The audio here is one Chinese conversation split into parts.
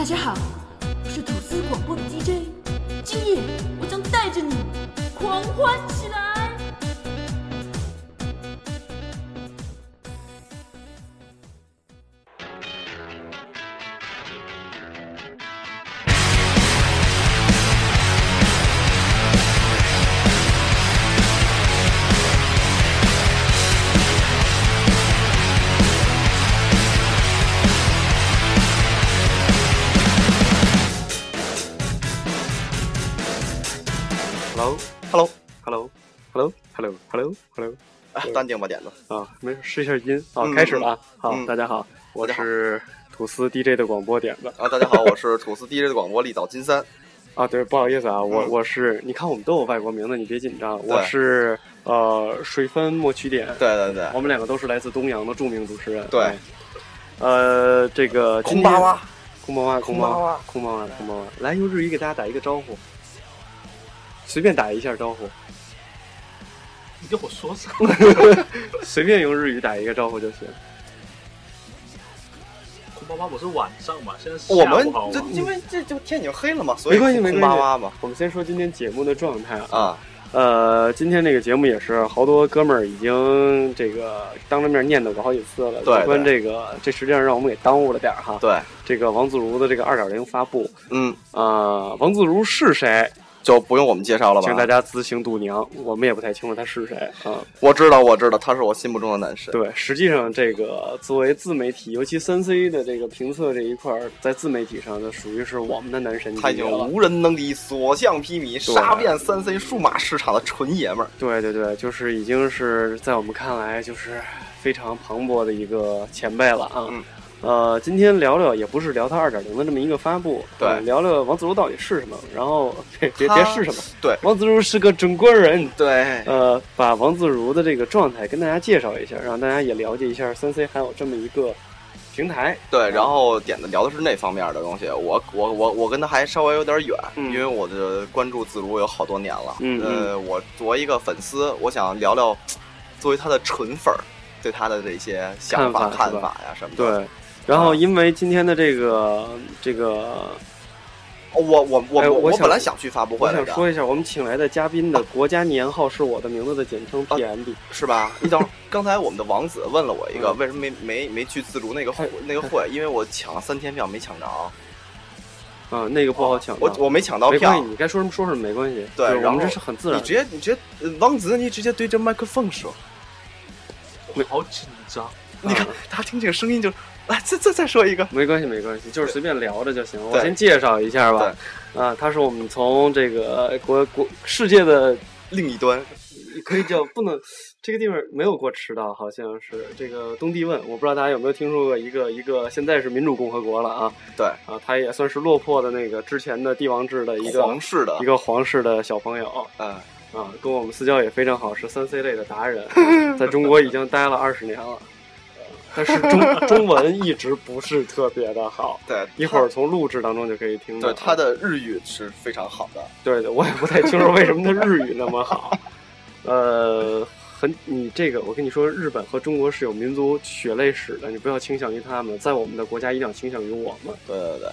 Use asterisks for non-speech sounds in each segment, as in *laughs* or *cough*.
大家好，我是吐司广播的 DJ，今夜我将带着你狂欢淡定吧点子。啊，没事，试一下音啊，嗯开始了啊。好，嗯大家好，我是吐司 DJ 的广播点子啊，大家好，我是吐司 DJ 的广播立早金三。啊。对，不好意思啊，我嗯我是，你看我们都有外国名字，你别紧张，我是呃水分莫曲点，对对对，我们两个都是来自东阳的著名主持人。对哎，呃，这个空巴巴哇，空巴哇空巴哇，空巴哇，空巴哇，来用日语给大家打一个招呼，随便打一下招呼，你跟我说啥？*laughs* 随便用日语打一个招呼就行。空巴巴不是晚上嘛？现在是我们这因为这就天已经黑了嘛，所以没关系，没空关系。巴嘛。我们先说今天节目的状态啊。啊，呃，今天这个节目也是好多哥们儿已经这个当着面念叨过好几次了。对有关这个，这实际上让我们给耽误了点儿哈。对，这个王自如的这个二点零发布，嗯，啊，王自如是谁？就不用我们介绍了吧？请大家自行度娘，我们也不太清楚他是谁啊。我知道，我知道，他是我心目中的男神。对，实际上这个作为自媒体，尤其三 C 的这个评测这一块儿，在自媒体上，就属于是我们的男神他已经。无人能敌，所向披靡，杀遍三 C 数码市场的纯爷们儿。对对对，就是已经是在我们看来就是非常磅礴的一个前辈了啊。嗯呃，今天聊聊也不是聊他二点零的这么一个发布，对呃聊聊王自如到底是什么，然后 *laughs* 别别别是什么，对王自如是个中国人。对，呃，把王自如的这个状态跟大家介绍一下，让大家也了解一下三 C 还有这么一个平台。对，然后点的聊的是那方面的东西。我我我我跟他还稍微有点远，嗯因为我的关注自如有好多年了。嗯呃，我作为一个粉丝，我想聊聊作为他的纯粉儿对他的这些想法、看法呀什么的。对，然后因为今天的这个这个，哦，我我我我哎我想本来想去发布会来着，想说一下，我们请来的嘉宾的国家年号是我的名字的简称 PMB。是吧？你等会儿，*laughs* 刚才我们的王子问了我一个，嗯为什么没没没去自如那个会哎那个会？因为我抢了三天票没抢着，嗯，那个不好抢到，我我没抢到票没关系，。你该说什么说什么没关系。对我们这是很自然你直。接你直接，呃王子你直接对着麦克风说，我好紧张。你看啊他听这个声音就，来再再再说一个。没关系，没关系，就是随便聊着就行。我先介绍一下吧。啊，他是我们从这个国国世界的，另一端，可以叫不能，这个地方没有过迟到，好像是这个东帝汶，我不知道大家有没有听说过一个一个，现在是民主共和国了啊对，啊，他也算是落魄的那个之前的帝王制的一个皇室的一，个皇室的小朋友。嗯，啊，跟我们私交也非常好，是三 C 类的达人，*laughs* 在中国已经待了二十年了，但是中 *laughs* 中文一直不是特别的好。*laughs* 对，一会儿从录制当中就可以听到。对他的日语是非常好的。对的，我也不太清楚为什么他日语那么好。呃，很你这个，我跟你说，日本和中国是有民族血泪史的，你不要倾向于他们，在我们的国家一定要倾向于我们。对对对，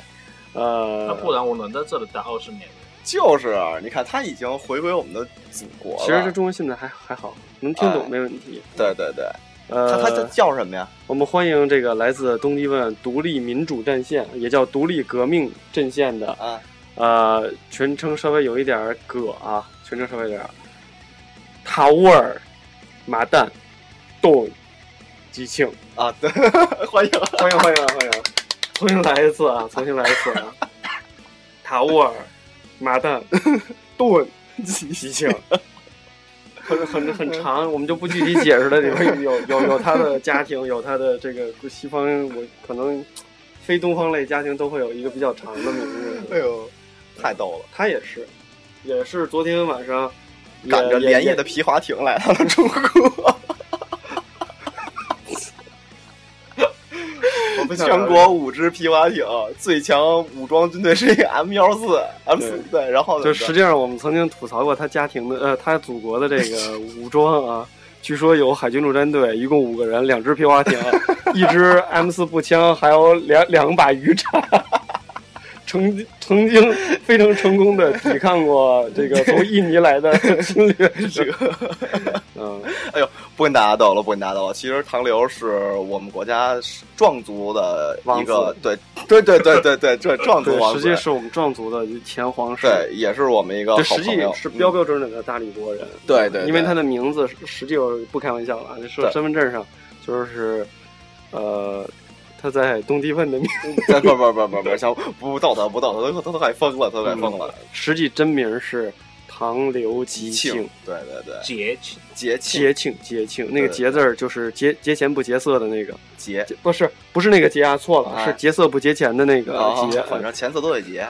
呃，那不然我能在这里待二十年？就是啊你看他已经回归我们的祖国了。其实这中文现在还还好，能听懂哎没问题。对对对，呃，他他叫什么呀？我们欢迎这个来自东帝汶独立民主战线，也叫独立革命阵线的，啊，呃，全称稍微有一点儿葛啊，全称稍微有点儿，塔乌尔马旦顿吉庆，啊，对，*laughs* 欢迎。欢迎欢迎欢迎，重新来一次啊，*laughs* 重新来一次啊，塔乌尔马旦顿吉庆。*laughs* 很很很长，我们就不具体解释了。里 *laughs* 面有有有他的家庭，有他的这个西方，我可能非东方类家庭都会有一个比较长的名字。哎呦，太逗了！他也是，也是昨天晚上也赶着连夜的皮划艇来到了中国。全国五支皮划艇，最强武装军队是一个 M 幺四 M 四对，然后呢就实际上我们曾经吐槽过他家庭的呃他祖国的这个武装啊，据说有海军陆战队，一共五个人，两支皮划艇，*laughs* 一支 M 四步枪，还有两两把鱼叉。曾曾经非常成功的抵抗过这个从印尼来的侵略者。*laughs* *laughs* 嗯，*laughs* 哎呦，不跟大家斗了，不跟大家斗了。其实唐刘是我们国家壮族的一个，对对对对对对，这壮族王子，实际是我们壮族的前皇室，对，也是我们一个好实际是标标准准的大理国人。对对，因为他的名字实际我不开玩笑了，说身份证上就是呃。他在东帝汶的名，*laughs* 不不不不不不，想不道德不道德，他他都快疯了，他都快疯了。实际真名是唐刘吉庆，对对对，节庆。节庆。节庆节庆，那个节字儿就是节节钱不节色的那个。节，不是不是那个节啊，错了，是节色不节钱的那个节，反正钱色都得节，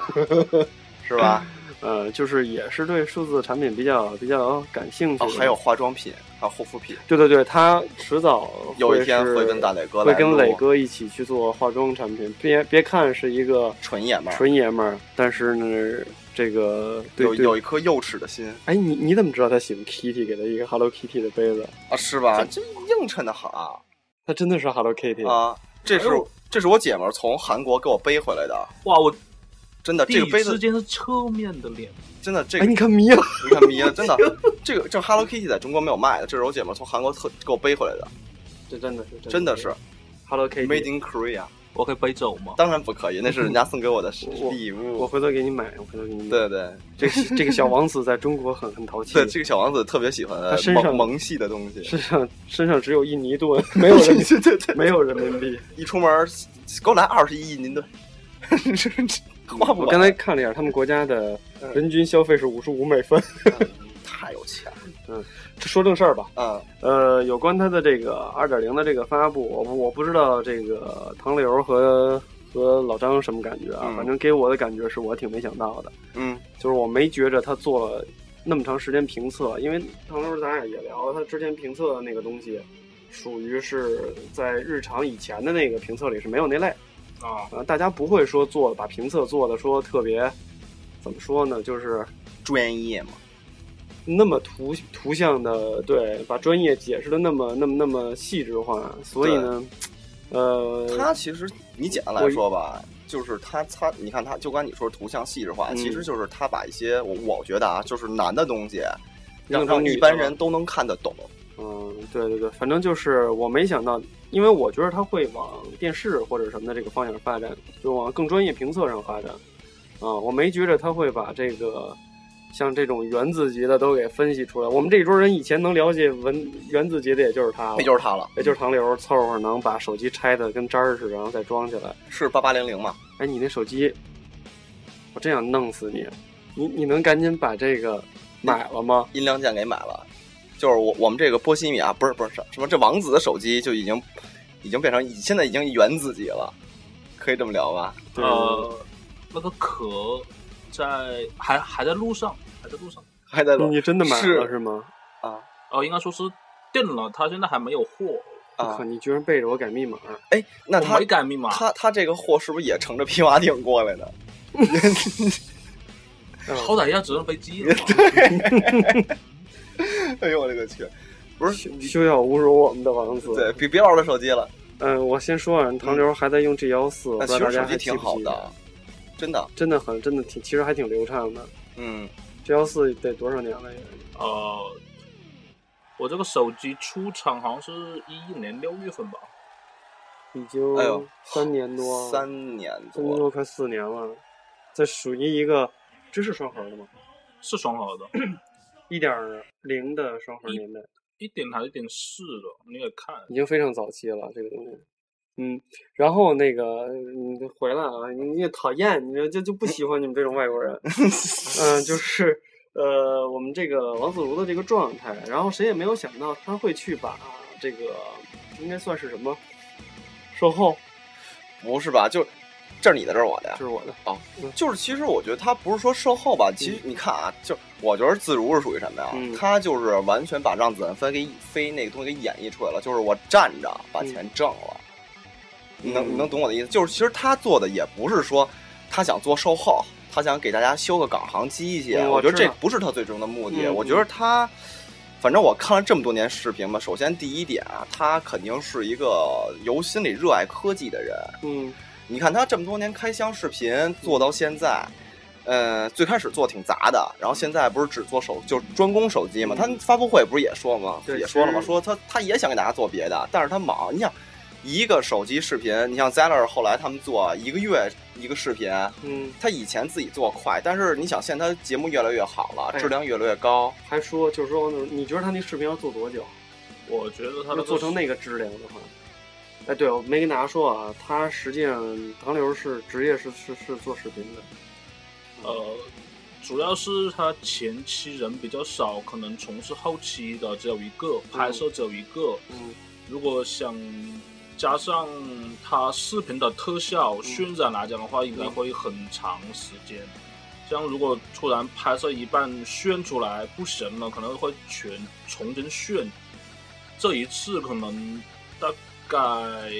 *laughs* 是吧？呃，就是也是对数字产品比较比较感兴趣，还有化妆品，还有护肤品。对对对，他迟早有一天会跟大磊哥会跟磊哥一起去做化妆产品。别别看是一个纯爷们儿，纯爷们儿，但是呢，这个有有一颗幼齿的心。哎，你你怎么知道他喜欢 Kitty 给他一个 Hello Kitty 的杯子啊？是吧？这映衬的好啊，他真的是 Hello Kitty 啊！这是这是我姐们儿从韩国给我背回来的。哇，我真的这个杯子之间是侧面的脸。真的，这个你看迷了，你看迷了，*laughs* 真的，这个这 Hello Kitty 在中国没有卖的，这是我姐们从韩国特给我背回来的，这真的是真的是 Hello Kitty Made in Korea，我可以背走吗？当然不可以，那是人家 *laughs* 送给我的礼物，我回头给你买，我回头给你买。对对，这这个小王子在中国很很淘气，对，这个小王子特别喜欢他身上萌系的东西，身上身上只有印尼盾，没有人 *laughs* 对对对，没有人民币，一出门给我来二十亿印尼盾。我刚才看了一下，他们国家的人均消费是五十五美分，太有钱了。嗯，说正事儿吧。嗯，呃，有关它的这个二点零的这个发布，我我不知道这个唐刘和和老张什么感觉啊？反正给我的感觉是我挺没想到的。嗯，就是我没觉着他做了那么长时间评测，因为唐刘咱俩也聊，他之前评测的那个东西，属于是在日常以前的那个评测里是没有那类。啊，大家不会说做把评测做的说特别，怎么说呢？就是专业嘛，那么图图像的对，把专业解释的那么那么那么细致化，所以呢，呃，他其实你简单来说吧，就是他他，你看他就刚你说图像细致化，其实就是他把一些我我觉得啊，就是难的东西，让让一般人都能看得懂。嗯，对对对，反正就是我没想到。因为我觉得他会往电视或者什么的这个方向发展，就往更专业评测上发展，啊，我没觉着他会把这个像这种原子级的都给分析出来。我们这一桌人以前能了解文原子级的，也就是他，也就是他了，也就是唐流凑合能把手机拆的跟渣儿似的，然后再装起来。是八八零零吗？哎，你那手机，我真想弄死你！你你能赶紧把这个买了。吗？音量键给买了。就是我我们这个波西米亚不是不是什么这王子的手机就已经已经变成现在已经原子级了，可以这么聊吧？呃，那个壳在还还在路上，还在路上，还在路。你真的买了是吗？啊哦，应该说是定了，他现在还没有货。啊，你居然背着我改密码？哎，那他没改密码，他他这个货是不是也乘着皮划艇过来的？好歹要直升飞机。*laughs* *laughs* *laughs* *laughs* 哎呦我勒个去！不是休要侮辱我们的王子。对，别别玩我的手机了。嗯，我先说啊，唐刘还在用 G 幺四，其实手机挺好的，真的，真的很，真的挺，其实还挺流畅的。嗯，G 幺四得多少年了也？呃，我这个手机出厂好像是一一年六月份吧，已经哎呦三年多，三年三年多快四年了。这属于一个，这是双核的吗？是双核的。*clears throat* 一点零的双核年代，一点还是一点四的，你也看，已经非常早期了这个东西。嗯，然后那个你回来啊，你你也讨厌，你就就不喜欢你们这种外国人。嗯，就是呃，我们这个王自如的这个状态，然后谁也没有想到他会去把这个应该算是什么售后？不是吧？就。这是你的，这是我的呀。这是我的哦，就是其实我觉得他不是说售后吧，其实你看啊，就我觉得自如是属于什么呀？他就是完全把让子弹飞给飞那个东西给演绎出来了，就是我站着把钱挣了。你能你能懂我的意思？就是其实他做的也不是说他想做售后，他想给大家修个港行机器。我觉得这不是他最终的目的。我觉得他，反正我看了这么多年视频嘛，首先第一点啊，他肯定是一个由心里热爱科技的人。嗯。你看他这么多年开箱视频做到现在，呃，最开始做挺杂的，然后现在不是只做手就是专攻手机嘛？他发布会不是也说吗？也说了吗？说他他也想给大家做别的，但是他忙。你想一个手机视频，你像 Zeller 后来他们做一个月一个视频，嗯，他以前自己做快，但是你想现在他节目越来越好了，质量越来越高，还说就是说，你觉得他那视频要做多久？我觉得他要做成那个质量的话，哎，对，我没跟大家说啊，他实际上唐流是职业是是是做视频的。呃，主要是他前期人比较少，可能从事后期的只有一个，拍摄只有一个。嗯，如果想加上他视频的特效渲染来讲的话，应该会很长时间。像如果突然拍摄一半炫出来不行了，可能会全重新炫。这一次可能大概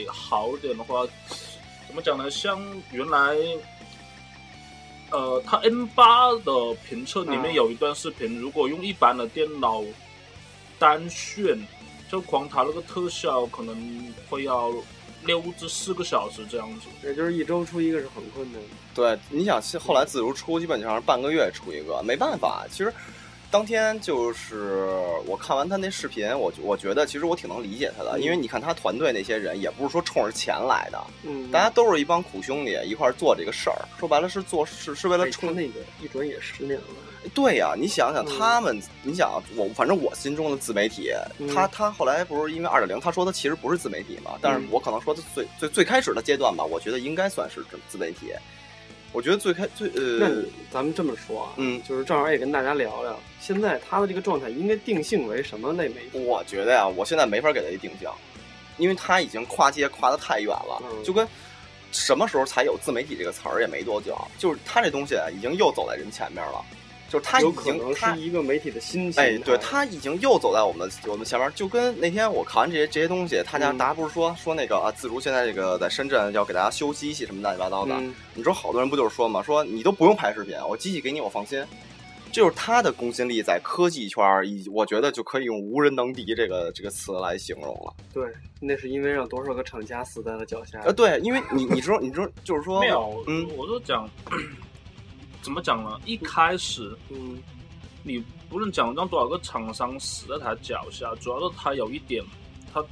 好点的话，怎么讲呢？像原来。呃，它 N 八的评测里面有一段视频，如果用一般的电脑单炫，就光它那个特效可能会要六至四个小时这样子。也就是一周出一个是很困难的。对，你想后来自如出，基本上是半个月出一个，没办法，其实。当天就是我看完他那视频，我我觉得其实我挺能理解他的，因为你看他团队那些人也不是说冲着钱来的，嗯，大家都是一帮苦兄弟一块做这个事儿，说白了是做是是为了冲那个一转眼十年了。对呀，你想想他们，你想我反正我心中的自媒体，他他后来不是因为二点零，他说他其实不是自媒体嘛，但是我可能说他最最最开始的阶段吧，我觉得应该算是自媒体。我觉得最开最呃，那咱们这么说啊，嗯，就是正好也跟大家聊聊，现在他的这个状态应该定性为什么类媒体？我觉得呀，我现在没法给他一定性，因为他已经跨界跨的太远了，就跟什么时候才有自媒体这个词儿也没多久，就是他这东西已经又走在人前面了。就是他已经是一个媒体的心情，哎，对他已经又走在我们我们前面，就跟那天我看完这些这些东西，他家大家不是说说那个啊，自如现在这个在深圳要给大家修机器什么乱七八糟的，你说好多人不就是说嘛，说你都不用拍视频，我机器给你我放心，这就是他的公信力在科技圈儿，以我觉得就可以用无人能敌这个这个词来形容了。对，那是因为让多少个厂家死在了脚下。呃，对，因为你你知道你知道就是说没有，嗯，我都讲。怎么讲呢？一开始，嗯，你不能讲让多少个厂商死在他脚下，主要是他有一点，他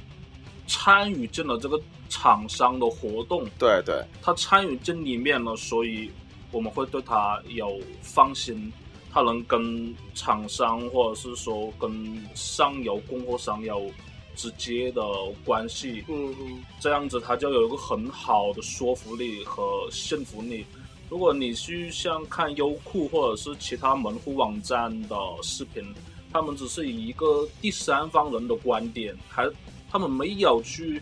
参与进了这个厂商的活动，对对，他参与进里面了，所以我们会对他有放心，他能跟厂商或者是说跟上游供货商有直接的关系，嗯嗯，这样子他就有一个很好的说服力和信服力。如果你去像看优酷或者是其他门户网站的视频，他们只是以一个第三方人的观点，还他们没有去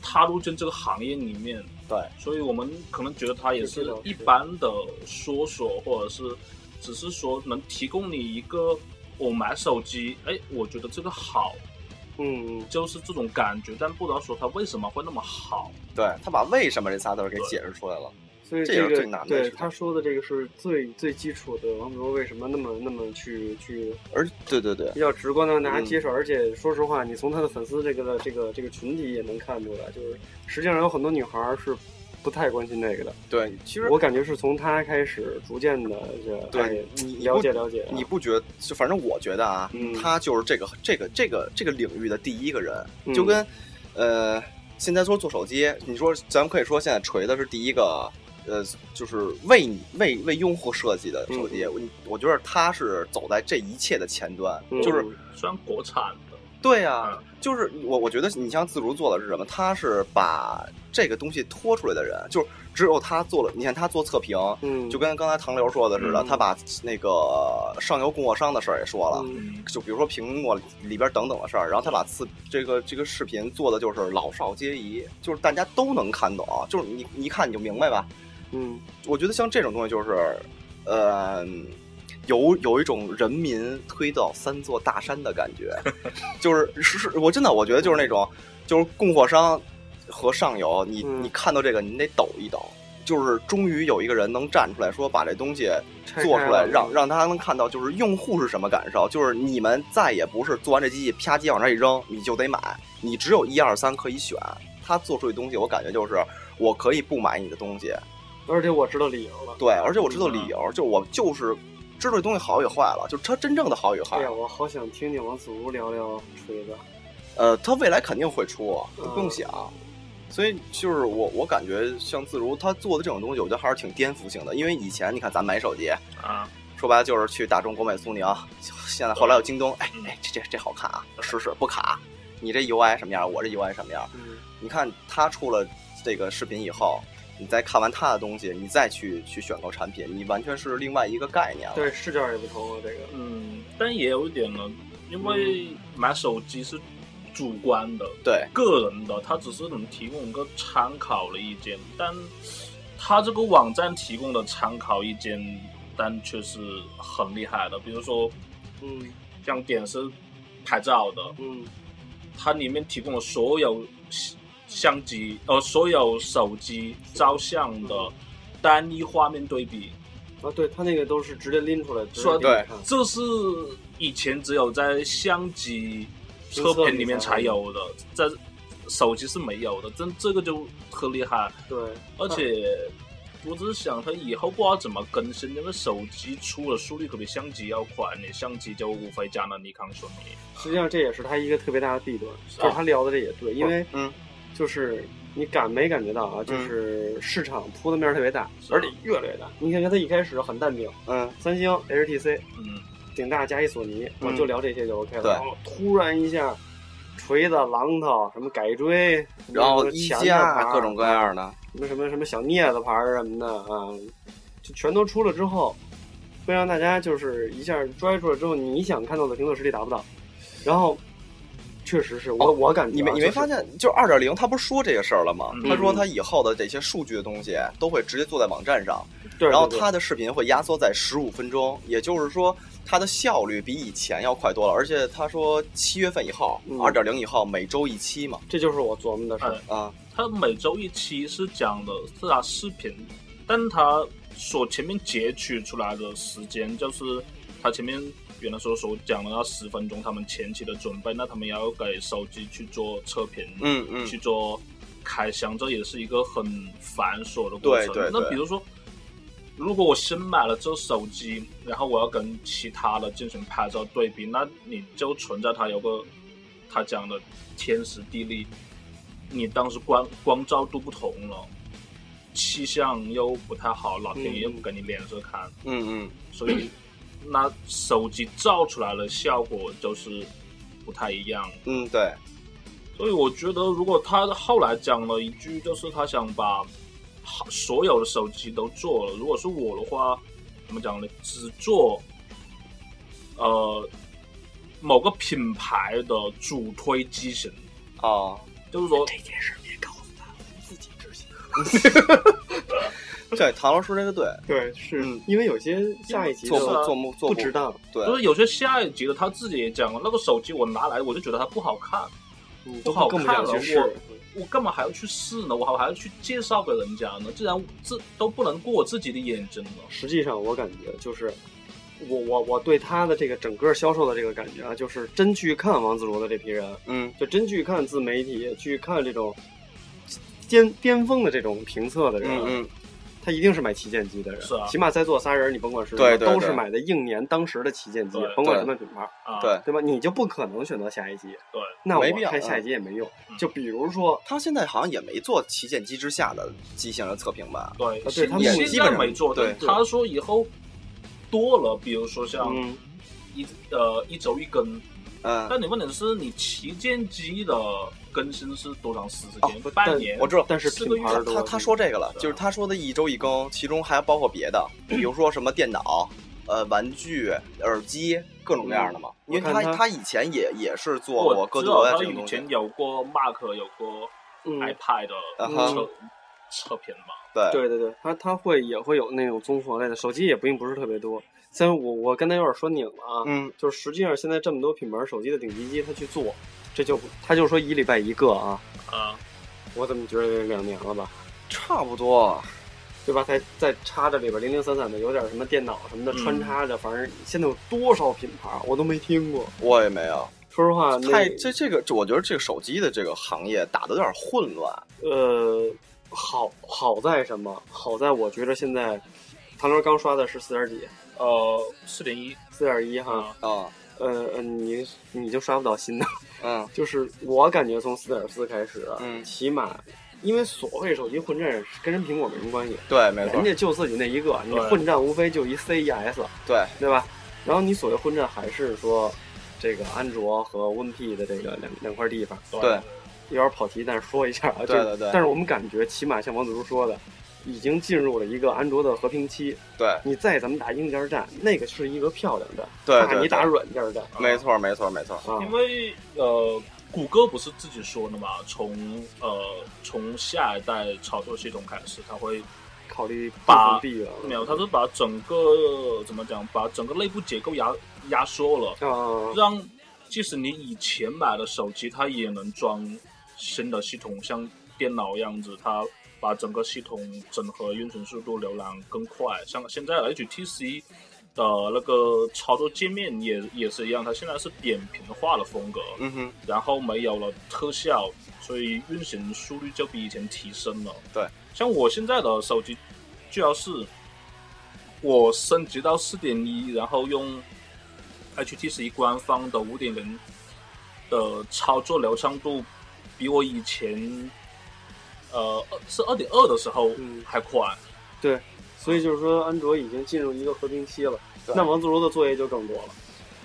踏入进这个行业里面。对，所以我们可能觉得他也是一般的说说，或者是只是说能提供你一个我买手机，哎，我觉得这个好，嗯，就是这种感觉，但不知道说它为什么会那么好。对他把为什么这仨字给解释出来了。所以这个对他说的这个是最最基础的。王子说为什么那么那么去去，而对对对，比较直观的让大家接受。而且说实话，你从他的粉丝这个的这个这个群体也能看出来，就是实际上有很多女孩是不太关心那个的。对，其实我感觉是从他开始逐渐的这对你了解了解。你不觉得？就反正我觉得啊，他就是这个这个这个这个领域的第一个人，就跟呃，现在说做手机，你说咱们可以说现在锤子是第一个。呃，就是为你为为用户设计的手机，我我觉得它是走在这一切的前端，就是虽然国产的，对呀，就是我我觉得你像自如做的是什么？他是把这个东西拖出来的人，就是只有他做了。你看他做测评，嗯，就跟刚才唐流说的似的，他把那个上游供货商的事儿也说了，就比如说苹果里边等等的事儿，然后他把次这个这个视频做的就是老少皆宜，就是大家都能看懂，就是你一看你就明白吧。嗯，我觉得像这种东西就是，呃，有有一种人民推到三座大山的感觉，*laughs* 就是是是，我真的我觉得就是那种，就是供货商和上游，你你看到这个，你得抖一抖，就是终于有一个人能站出来说，把这东西做出来，让让他能看到，就是用户是什么感受，就是你们再也不是做完这机器啪叽往那一扔，你就得买，你只有一二三可以选，他做出的东西，我感觉就是。我可以不买你的东西，而且我知道理由了。对，而且我知道理由，就我就是知道这东西好与坏了，就它真正的好与坏。对呀，我好想听听王子如聊聊锤子。呃，他未来肯定会出，不用想。所以就是我，我感觉像自如他做的这种东西，我觉得还是挺颠覆性的。因为以前你看咱买手机啊，说白了就是去大众、国美、苏宁，现在后来有京东，哎哎，这这这好看啊，试试不卡。你这 UI 什么样？我这 UI 什么样？嗯，你看他出了这个视频以后，你再看完他的东西，你再去去选购产品，你完全是另外一个概念了。对，视角也不同了，这个。嗯，但也有一点呢，因为买手机是。主观的，对个人的，它只是能提供一个参考的意见，但它这个网站提供的参考意见，但却是很厉害的。比如说，嗯，像点是拍照的，嗯，它里面提供了所有相机呃所有手机照相的单一画面对比啊，对他那个都是直接拎出来，说对，这是以前只有在相机。测评里面才有的，在手机是没有的，这这个就特厉害。对，而且我只是想，它以后不知道怎么更新，因为手机出了速率可比相机要快，你相机就无非加了尼康、索尼。实际上这也是它一个特别大的弊端。就是他聊的这也对，因为嗯，就是你感没感觉到啊？就是市场铺的面特别大，而且越来越大。你看看它一开始很淡定，嗯，三星、HTC，嗯。顶大加一索尼，我就聊这些就 OK 了。然后，突然一下，锤子、榔头什么改锥，然后一加各种各样的，什么什么什么小镊子牌什么的啊，就全都出了之后，会让大家就是一下拽出来之后，你想看到的评测实力达不到。然后，确实是我我感觉你没你没发现，就二点零他不是说这个事儿了吗？他说他以后的这些数据的东西都会直接做在网站上，然后他的视频会压缩在十五分钟，也就是说。它的效率比以前要快多了，而且他说七月份以后，二点零以后每周一期嘛，这就是我琢磨的事儿啊。他每周一期是讲的是他视频，但他所前面截取出来的时间，就是他前面原来说所讲的要十分钟，他们前期的准备，那他们要给手机去做测评，嗯嗯，去做开箱，这也是一个很繁琐的过程。对对。那比如说。如果我新买了这手机，然后我要跟其他的进行拍照对比，那你就存在它有个他讲的天时地利，你当时光光照度不同了，气象又不太好，老天爷又不给你脸色看，嗯嗯，所以那手机照出来的效果就是不太一样，嗯对，所以我觉得如果他后来讲了一句，就是他想把。所有的手机都做了。如果是我的话，怎么讲呢？只做呃某个品牌的主推机型啊，就是说这件事别告诉他，自己执行。*laughs* *laughs* 对，唐老师说这个对，对，是因为有些下一集做做不做不值当，对，就是有些下一集的他自己也讲了，那个手机我拿来我就觉得它不好看，不好看了我。我干嘛还要去试呢？我还还要去介绍给人家呢？既然这都不能过我自己的眼睛了。实际上，我感觉就是，我我我对他的这个整个销售的这个感觉啊，就是真去看王自如的这批人，嗯，就真去看自媒体，去看这种巅巅峰的这种评测的人，嗯。他一定是买旗舰机的人，是啊，起码在座仨人，你甭管是对都是买的应年当时的旗舰机，甭管什么品牌，对对吧？你就不可能选择下一机，对，那我开下一机也没用。就比如说，他现在好像也没做旗舰机之下的机型的测评吧？对，对，他们基本没做。对，他说以后多了，比如说像一呃一周一根，嗯，但你问题是，你旗舰机的。更新是多长时间？半年。我知道，但是品牌他他说这个了，就是他说的一周一更，其中还包括别的，*clears throat* 比如说什么电脑、呃玩具、耳机，各种各样的嘛。因为他他以前也也是做过歌德呀这种东西。以前有过 Mac，有过 iPad 的测测评嘛。对对对对，他他会也会有那种综合类的手机，也并不是特别多。虽然我我刚才有点说拧了啊，嗯，就是实际上现在这么多品牌手机的顶级机，他去做。这就他就说一礼拜一个啊啊！我怎么觉得两年了吧？差不多，对吧？再再插着里边零零散散的，有点什么电脑什么的穿插着，反正现在有多少品牌我都没听过。我也没有。说实话，太这这个，我觉得这个手机的这个行业打的有点混乱。呃，好好在什么？好在我觉得现在，唐刘刚刷的是四点几？呃，四点一，四点一哈。啊。呃呃，你你就刷不到新的。嗯。*laughs* 就是我感觉从四点四开始，嗯，起码。因为所谓手机混战跟人苹果没什么关系，对，没错，人家就自己那一个，你混战无非就一 C E S，对，对吧？然后你所谓混战还是说，这个安卓和 WinP 的这个两两块地方，对，有点跑题，但是说一下啊，对对对。但是我们感觉，起码像王子如说的，已经进入了一个安卓的和平期。对，你再怎么打硬件战，那个是一个漂亮的，对，怕你打软件战。没错，没错，没错。因为呃。谷歌不是自己说的嘛？从呃从下一代操作系统开始，它会考虑把没有，它是把整个怎么讲？把整个内部结构压压缩了，让即使你以前买的手机，它也能装新的系统，像电脑样子，它把整个系统整合运行速度、浏览更快。像现在 HTC。的那个操作界面也也是一样，它现在是扁平化的风格，嗯哼，然后没有了特效，所以运行速率就比以前提升了。对，像我现在的手机，就要是我升级到四点一，然后用 HTC 官方的五点零的操作流畅度，比我以前呃是二点二的时候还快。对。所以就是说，安卓已经进入一个和平期了。那王自如的作业就更多了。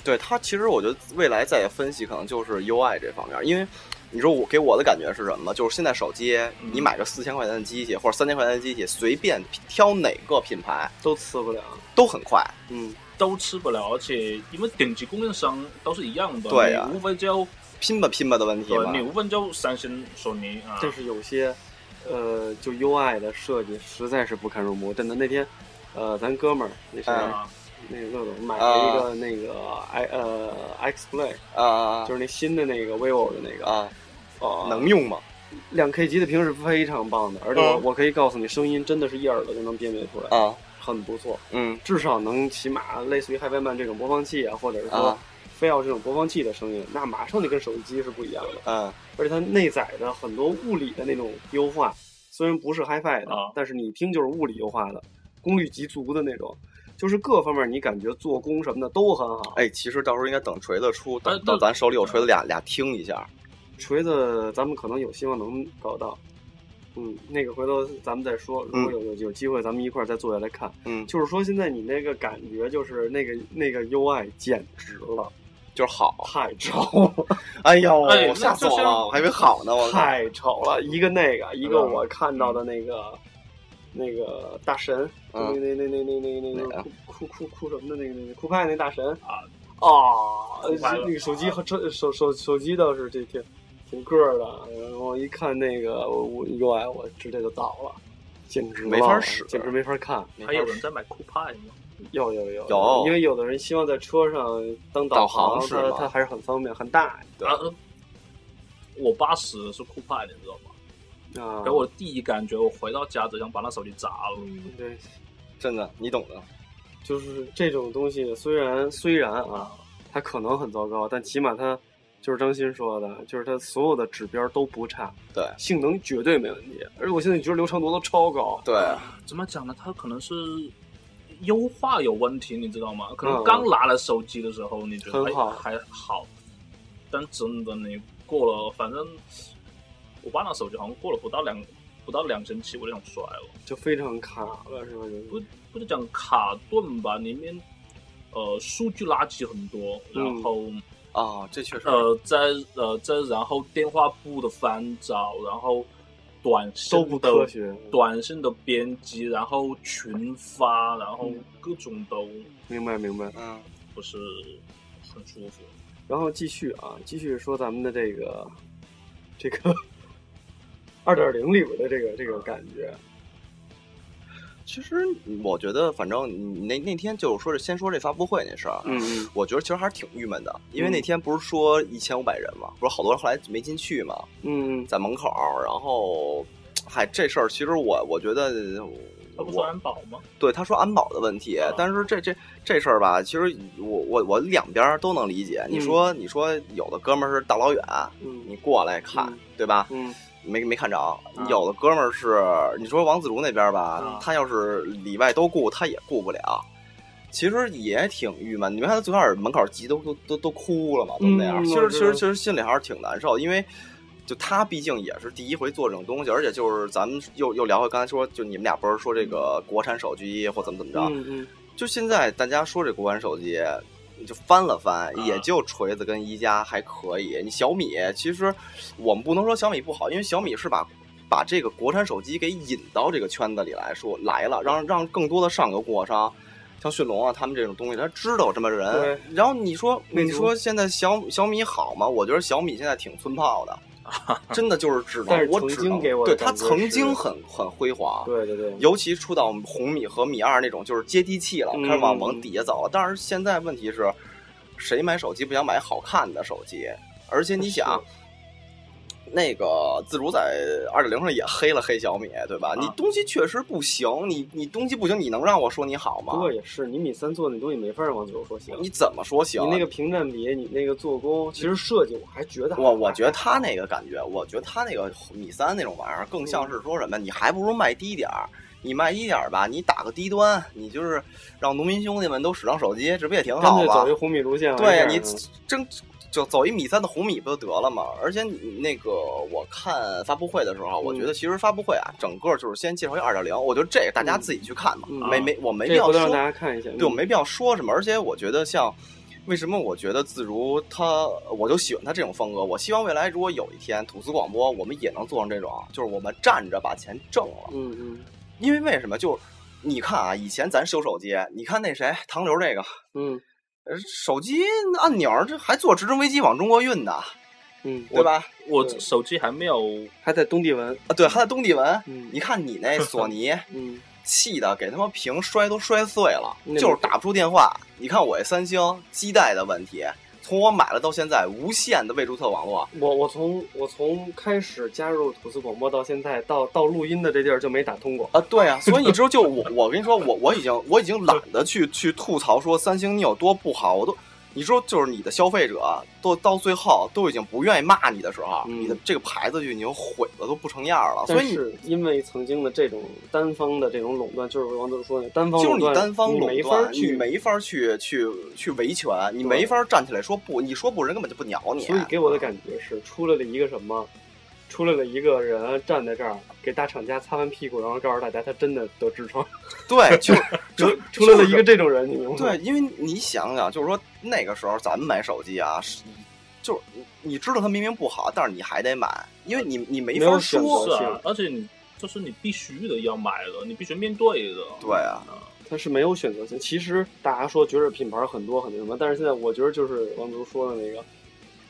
对他，其实我觉得未来再分析，可能就是 UI 这方面。因为你说我给我的感觉是什么？就是现在手机，你买个四千块钱的机器或者三千块钱的机器，随便挑哪个品牌都吃不了，都很快。嗯，都吃不了，而且因为顶级供应商都是一样的，对呀，无非就拼吧拼吧的问题嘛。你无非就三星、索尼啊。就是有些。呃，就 UI 的设计实在是不堪入目，真的。那天，呃，咱哥们儿那谁，那个乐总买了一个那个 i 呃 X Play 啊，就是那新的那个 vivo 的那个啊，哦，能用吗？两 K 级的屏是非常棒的，而且我我可以告诉你，声音真的是一耳朵就能辨别出来啊，很不错。嗯，至少能起码类似于 HiFiMan 这种播放器啊，或者是说非要这种播放器的声音，那马上就跟手机是不一样的。嗯。而且它内载的很多物理的那种优化，虽然不是 HiFi 的，但是你听就是物理优化的，功率极足的那种，就是各方面你感觉做工什么的都很好。哎，其实到时候应该等锤子出，等到咱手里有锤子俩俩听一下。锤子咱们可能有希望能搞到，嗯，那个回头咱们再说。如果有有有机会，咱们一块儿再坐下来看。嗯，就是说现在你那个感觉，就是那个那个 UI 简直了。就是好，太丑了！哎呦，吓死我了！我还以为好呢，我太丑了。一个那个，一个我看到的那个，那个大神，那那那那那那那个酷酷酷酷什么的那个那个酷派那大神啊啊！那个手机和手手手手机倒是这挺挺个的，然后一看那个我 UI，我直接就倒了，简直没法使，简直没法看。还有人在买酷派吗？有有有有，因为有的人希望在车上当导航，它它还是很方便，很大。对，我八十是酷派的，你知道吗？啊！给我第一感觉，我回到家只想把那手机砸了。对，真的，你懂的。就是这种东西，虽然虽然啊，它可能很糟糕，但起码它就是张鑫说的，就是它所有的指标都不差。对，性能绝对没问题。而且我现在觉得流畅度都超高。对，怎么讲呢？它可能是。优化有问题，你知道吗？可能刚拿了手机的时候，你觉得还还好，但真的你过了，反正我爸那手机好像过了不到两不到两星期，我就想摔了，就非常卡了，是吧？不不是讲卡顿吧，里面呃数据垃圾很多，然后啊，这确实呃在呃在然后电话簿的翻找，然后。短信的短信的编辑，然后群发，然后各种都明白明白，嗯，不是很舒服。然后继续啊，继续说咱们的这个这个 *laughs* 二点零里边的这个这个感觉。其实我觉得，反正你那那天就是说，先说这发布会那事儿，嗯嗯，我觉得其实还是挺郁闷的，因为那天不是说一千五百人嘛，不是好多人后来没进去嘛，嗯，在门口，然后，嗨，这事儿其实我我觉得，他不说安保吗？对，他说安保的问题，但是这这这事儿吧，其实我我我两边都能理解。你说你说有的哥们儿是大老远，嗯，你过来看，对吧？嗯。没没看着。有的哥们儿是你说王自如那边吧，啊他要是里外都顾，他也顾不了。其实也挺郁闷，你没看他最开始门口急都都都都哭了嘛，都那样。嗯其实其实其实心里还是挺难受，因为就他毕竟也是第一回做这种东西，而且就是咱们又又聊回刚才说，就你们俩不是说这个国产手机或怎么怎么着，嗯嗯，就现在大家说这国产手机，你就翻了翻，啊也就锤子跟一加还可以。你小米其实我们不能说小米不好，因为小米是把把这个国产手机给引到这个圈子里来说来了，让让更多的上游供货商。像迅龙啊，他们这种东西，他知道有这么人。然后你说，你说现在小小米好吗？我觉得小米现在挺村炮的，*laughs* 真的就是只能我只能曾经给我的对它感觉是曾经很很辉煌，对对对，尤其出到红米和米二那种，就是接地气了，嗯开始往往底下走了。但是现在问题是，谁买手机不想买好看的手机？而且你想，那个自主在二点零上也黑了黑小米，对吧？啊你东西确实不行，你你东西不行，你能让我说你好吗不？过也是，你米三做那东西没法让王自如说行。你怎么说行？你那个屏占比，你那个做工，其实设计我还觉得还，我我觉得他那个感觉，我觉得他那个米三那种玩意儿，更像是说什么？你还不如卖低点儿。你卖低点儿吧，你打个低端，你就是让农民兄弟们都使上手机，这不也挺好吗走一？红米路线。对呀，你真就走一米三的红米不就得了吗？而且你那个我看发布会的时候，我觉得其实发布会啊，整个就是先介绍一二点零，我觉得这个大家自己去看吧，嗯没没我没必要让大说，家看一下。对我没必要说什么。而且我觉得像。为什么我觉得自如他，我就喜欢他这种风格。我希望未来如果有一天吐司广播，我们也能做成这种，就是我们站着把钱挣了。嗯嗯因为为什么？就是你看啊，以前咱修手机，你看那谁唐刘这个，嗯呃，手机按钮这还做直升飞机往中国运呢，嗯，对吧？我对手机还没有还在东帝汶。啊，对，还在东帝汶。嗯你看你那 *laughs* 索尼，嗯，气的给他妈屏摔都摔碎了，就是打不出电话。你看我这三星基带的问题，从我买了到现在，无线的未注册网络，我我从我从开始加入吐司广播到现在，到到录音的这地儿就没打通过。啊，对啊，所以你知道，就我我跟你说，我我已经我已经懒得去去吐槽说三星你有多不好，我都你说就是你的消费者都到最后都已经不愿意骂你的时候，嗯你的这个牌子就已经毁了，都不成样了。所以是因为曾经的这种单方的这种垄断，就是王自如说的单方就是你单方你没法垄断，你去，没法去去去维权，你没法站起来说不，你说不，人根本就不鸟你。所以给我的感觉是出来了一个什么？出来了一个人站在这儿，给大厂家擦完屁股，然后告诉大家他真的得痔疮。*laughs* 对，就 *laughs* 就出来了一个这种人，你明白吗？对，因为你想想，就是说那个时候咱们买手机啊，是就是你你知道它明明不好，但是你还得买，因为你你没法选择说。是啊，而且你就是你必须的要买的，你必须面对的。对啊，它是没有选择性。其实大家说觉得品牌很多很那什么，但是现在我觉得就是王自如说的那个，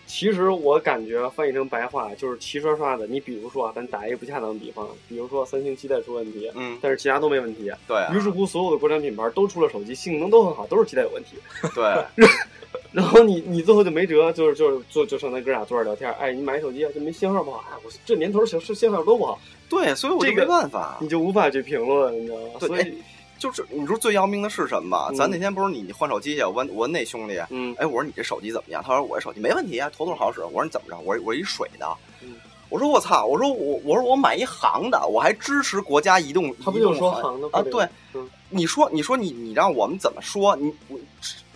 其实我感觉翻译成白话就是齐刷刷的。你比如说啊，咱打一个不恰当的比方，比如说三星基带出问题，嗯，但是其他都没问题。对啊于是乎，所有的国产品牌都出了手机，性能都很好，都是基带有问题。*laughs* 对，*laughs* 然后你你最后就没辙，就是就是就就剩咱哥俩坐着聊天，哎，你买手机啊，这没信号不好，哎，我这年头小是信号都不好，对，所以我就没办法你。就无法去评论，你知道吗？所以，就是你说最要命的是什么咱那天不是你你换手机去，我问我问那兄弟，嗯哎，我说你这手机怎么样？他说我这手机没问题啊，头头好使。我说你怎么着？我说我一水的。嗯我说我操！我说我我说我买一行的，我还支持国家移动，他不就说行的啊？对，嗯你说你说你你让我们怎么说？你我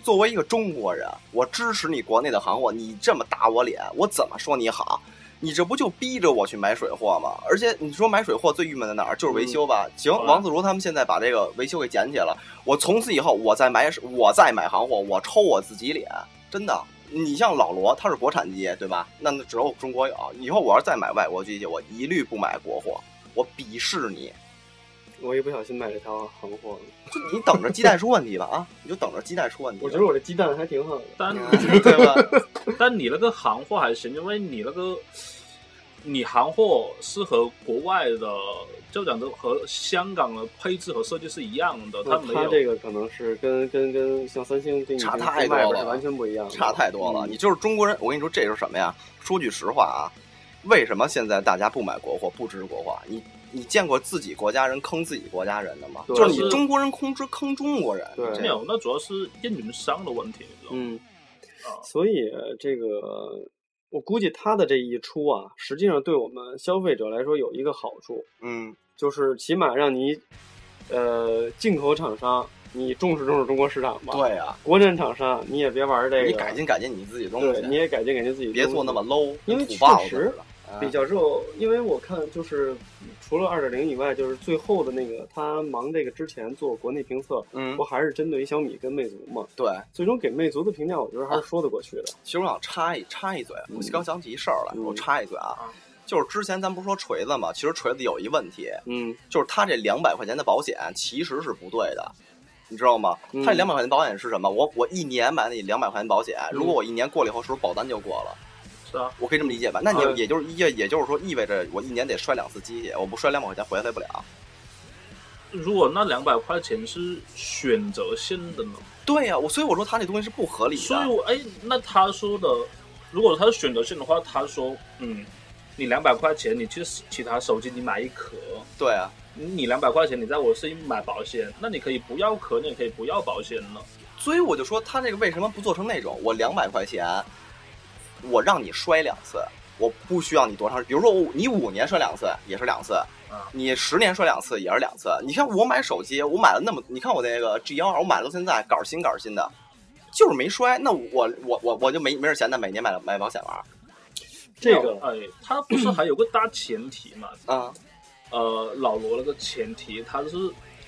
作为一个中国人，我支持你国内的行货，你这么打我脸，我怎么说你好？你这不就逼着我去买水货吗？而且你说买水货最郁闷在哪儿？就是维修吧。行，王自如他们现在把这个维修给捡起来了，我从此以后我再买我再买行货，我抽我自己脸，真的。你像老罗，他是国产机，对吧？那只有中国有。以后我要是再买外国机器，我一律不买国货，我鄙视你。我一不小心买了条行货了。就你等着鸡蛋出问题吧啊！你就等着鸡蛋出问题。我觉得我这鸡蛋还挺好的。但对吧？*laughs* 但你那个行货还行，因为你那个你行货是和国外的，就讲的和香港的配置和设计是一样的，它没有它这个可能是跟跟跟像三星跟你差跟太多了完全不一样，差太多了。嗯你就是中国人，我跟你说，这是什么呀？说句实话啊，为什么现在大家不买国货，不支持国货？你你见过自己国家人坑自己国家人的吗？就是你中国人空之坑中国人。没有，那主要是运营商的问题？嗯。啊，所以这个我估计他的这一出啊，实际上对我们消费者来说有一个好处，嗯，就是起码让你，呃，进口厂商你重视重视中国市场吧。对呀、国产厂商你也别玩这个，你改进改进你自己东对，西，你也改进改进自己别做那么 low，因为确实比较热，因为我看就是除了二点零以外，就是最后的那个他忙这个之前做国内评测，嗯不，还是针对于小米跟魅族嘛？对。最终给魅族的评价，我觉得还是说得过去的。其实我想插一插一嘴，我刚想起一事儿来，嗯我插一嘴啊啊，就是之前咱不是说锤子嘛，其实锤子有一问题，嗯就是他这两百块钱的保险其实是不对的，你知道吗？嗯他这两百块钱保险是什么？我我一年买那两百块钱保险，嗯如果我一年过了以后，是不是保单就过了？是啊，我可以这么理解吧？那你嗯也就是也也就是说，意味着我一年得摔两次机器，我不摔两百块钱回来不了。如果那两百块钱是选择性的呢？对呀、我所以我说他那东西是不合理的。所以我哎，那他说的，如果他是选择性的话，他说，嗯，你两百块钱，你去其他手机你买一壳，对啊，你两百块钱你在我这里买保险，那你可以不要壳，你也可以不要保险了。所以我就说他那个为什么不做成那种我两百块钱，我让你摔两次，我不需要你多长，比如说我你五年摔两次也是两次，啊你十年摔两次也是两次。你看我买手机，我买了那么，你看我那个 G 幺二，我买了到现在，杆新杆新的，就是没摔。那我我我我就没没事闲的每年买买保险玩这个哎，他不是还有个大前提嘛？啊，呃，老罗那个前提，他是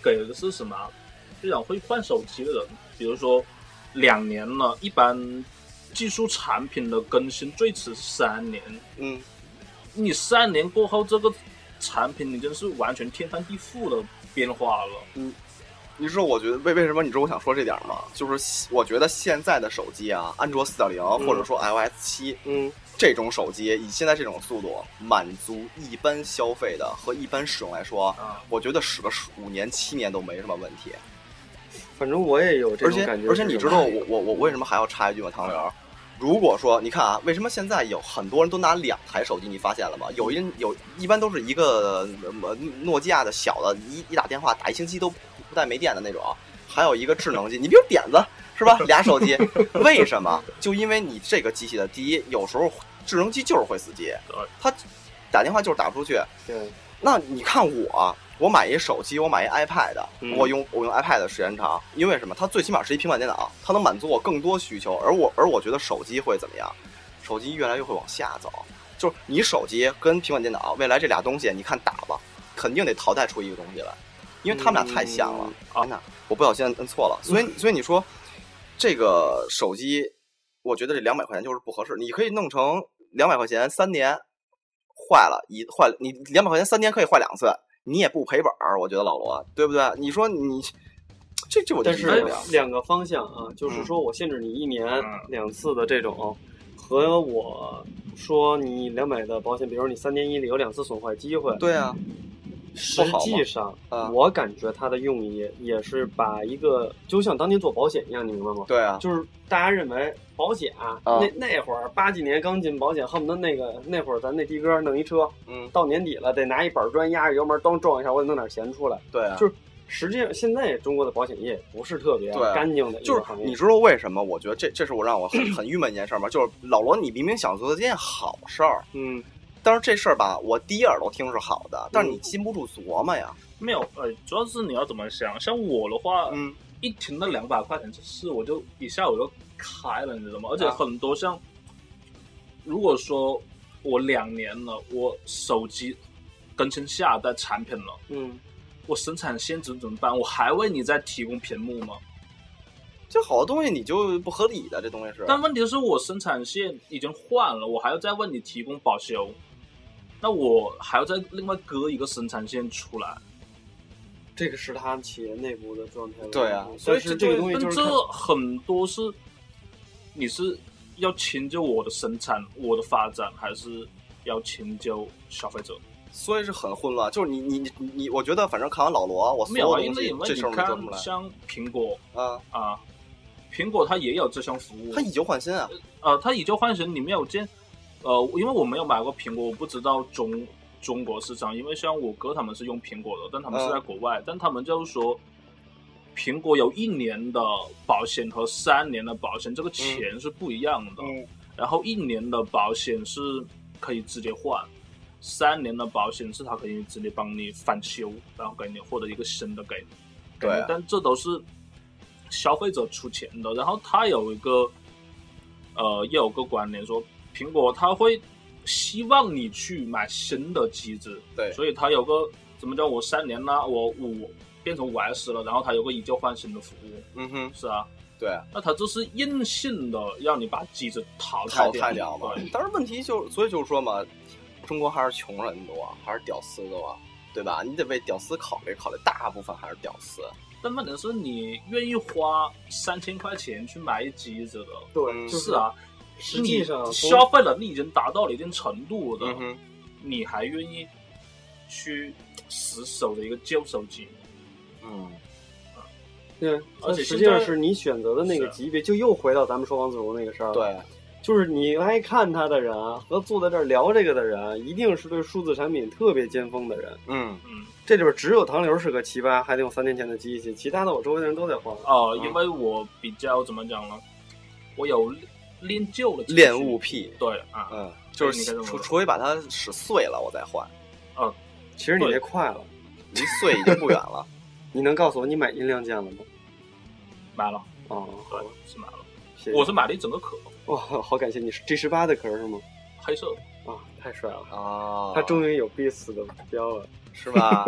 给的是什么？就想会换手机的人，比如说两年了，一般技术产品的更新最迟三年。嗯，你三年过后，这个产品已经是完全天翻地覆的变化了。嗯你知道我觉得为为什么你知道我想说这点儿吗？就是我觉得现在的手机啊，安卓四点零或者说 iOS 七，嗯这种手机以现在这种速度，满足一般消费的和一般使用来说，啊我觉得使个十五年七年都没什么问题。反正我也有这而且种感觉。而且你知道我我我为什么还要插一句吗？唐刘，如果说你看啊，为什么现在有很多人都拿两台手机？你发现了吗？有一人有一般都是一个呃诺基亚的小的，一一打电话打一星期都不带没电的那种，还有一个智能机，你比如点子是吧？*laughs* 俩手机，为什么？就因为你这个机器的第一，有时候智能机就是会死机，它打电话就是打不出去。对，那你看我，我买一手机，我买一 iPad，、嗯我用我用 iPad 的时间长，因为什么？它最起码是一平板电脑，它能满足我更多需求。而我而我觉得手机会怎么样？手机越来越会往下走，就是你手机跟平板电脑，未来这俩东西，你看打吧，肯定得淘汰出一个东西来，因为他们俩太像了。嗯啊，那我不小心摁错了，所以所以你说这个手机，我觉得这两百块钱就是不合适，你可以弄成两百块钱三年坏了一坏了，你两百块钱三年可以坏两次，你也不赔本儿，我觉得老罗对不对？你说你这这我就但是。两个方向啊，就是说我限制你一年两次的这种，和我说你两百的保险，比如说你三年一里有两次损坏机会，对啊，实际上啊。我感觉它的用意也是把一个就像当年做保险一样，你明白吗？对啊，就是大家认为保险啊，啊。那那会儿八几年刚进保险，恨不得那个那会儿咱那的哥弄一车，嗯，到年底了得拿一板砖压着油门咚撞一下，我得弄点钱出来。对啊，就是实际上现在中国的保险业不是特别干净的一就是你知道为什么？我觉得这这是我让我很很郁闷一件事儿吗？就是老罗，你明明想做的件好事儿，嗯但是这事儿吧，我第一耳朵听是好的，但是你禁不住琢磨呀。没有，呃，主要是你要怎么想。像我的话，嗯，一听到两百块钱这事，我就一下我就开了，你知道吗？而且啊很多像，如果说我两年了，我手机更新下一代产品了，嗯，我生产线值怎么办？我还为你再提供屏幕吗？这好多东西你就不合理的，这东西是。但问题是我生产线已经换了，我还要再为你提供保修，那我还要再另外割一个生产线出来。这个是他企业内部的状态。对啊所以是这这个东西就是这很多是你是要迁就我的生产、我的发展，还是要迁就消费者？所以是很混乱。就是你你你你，我觉得反正看完老罗，我所没有东因为因为你西这事儿没做出看，来像苹果啊。啊，苹果它也有这项服务它，以旧换新啊，呃，它以旧换新，你没有见，呃，因为我没有买过苹果，我不知道中中国市场，因为像我哥他们是用苹果的，但他们是在国外，但他们就是说，苹果有一年的保险和三年的保险，这个钱是不一样的。嗯然后一年的保险是可以直接换，三年的保险是他可以直接帮你翻修，然后给你获得一个新的给你。对啊但这都是消费者出钱的。然后他有一个呃，也有个观点说，苹果它会希望你去买新的机子，对。所以它有个怎么叫我三年啦，我五变成五 S 了，然后它有个以旧换新的服务，嗯哼，是啊，对，那它这是硬性的让你把机子淘淘汰汰掉嘛。但是问题就所以就是说嘛，中国还是穷人多，还是屌丝多，对吧？你得为屌丝考虑考虑，大部分还是屌丝。但问题是你愿意花三千块钱去买一机子的，对，是啊，实际上消费能力已经达到了一定程度的，嗯，你还愿意去死守的一个旧手机？嗯，对，而且实际上是你选择的那个级别，就又回到咱们说王自如那个事儿了。，对，就是你来看他的人和坐在这儿聊这个的人，一定是对数字产品特别尖锋的人。嗯，嗯，这里边只有唐流是个奇葩，还得用三年前的机器，其他的我周围的人都在换。哦、嗯因为我比较怎么讲呢？我有练旧的练物癖，对啊，嗯，就是除除非把它使碎了，我再换，嗯其实你对这快了，离碎已经不远了。*laughs* 你能告诉我你买音量键了吗？买了，哦，对，是买了。谢谢我是买了一整个壳，哇，好感谢你，是 G 十八的壳是吗？黑色的。啊，太帅了，啊，他终于有 Beats 的标了。是吧？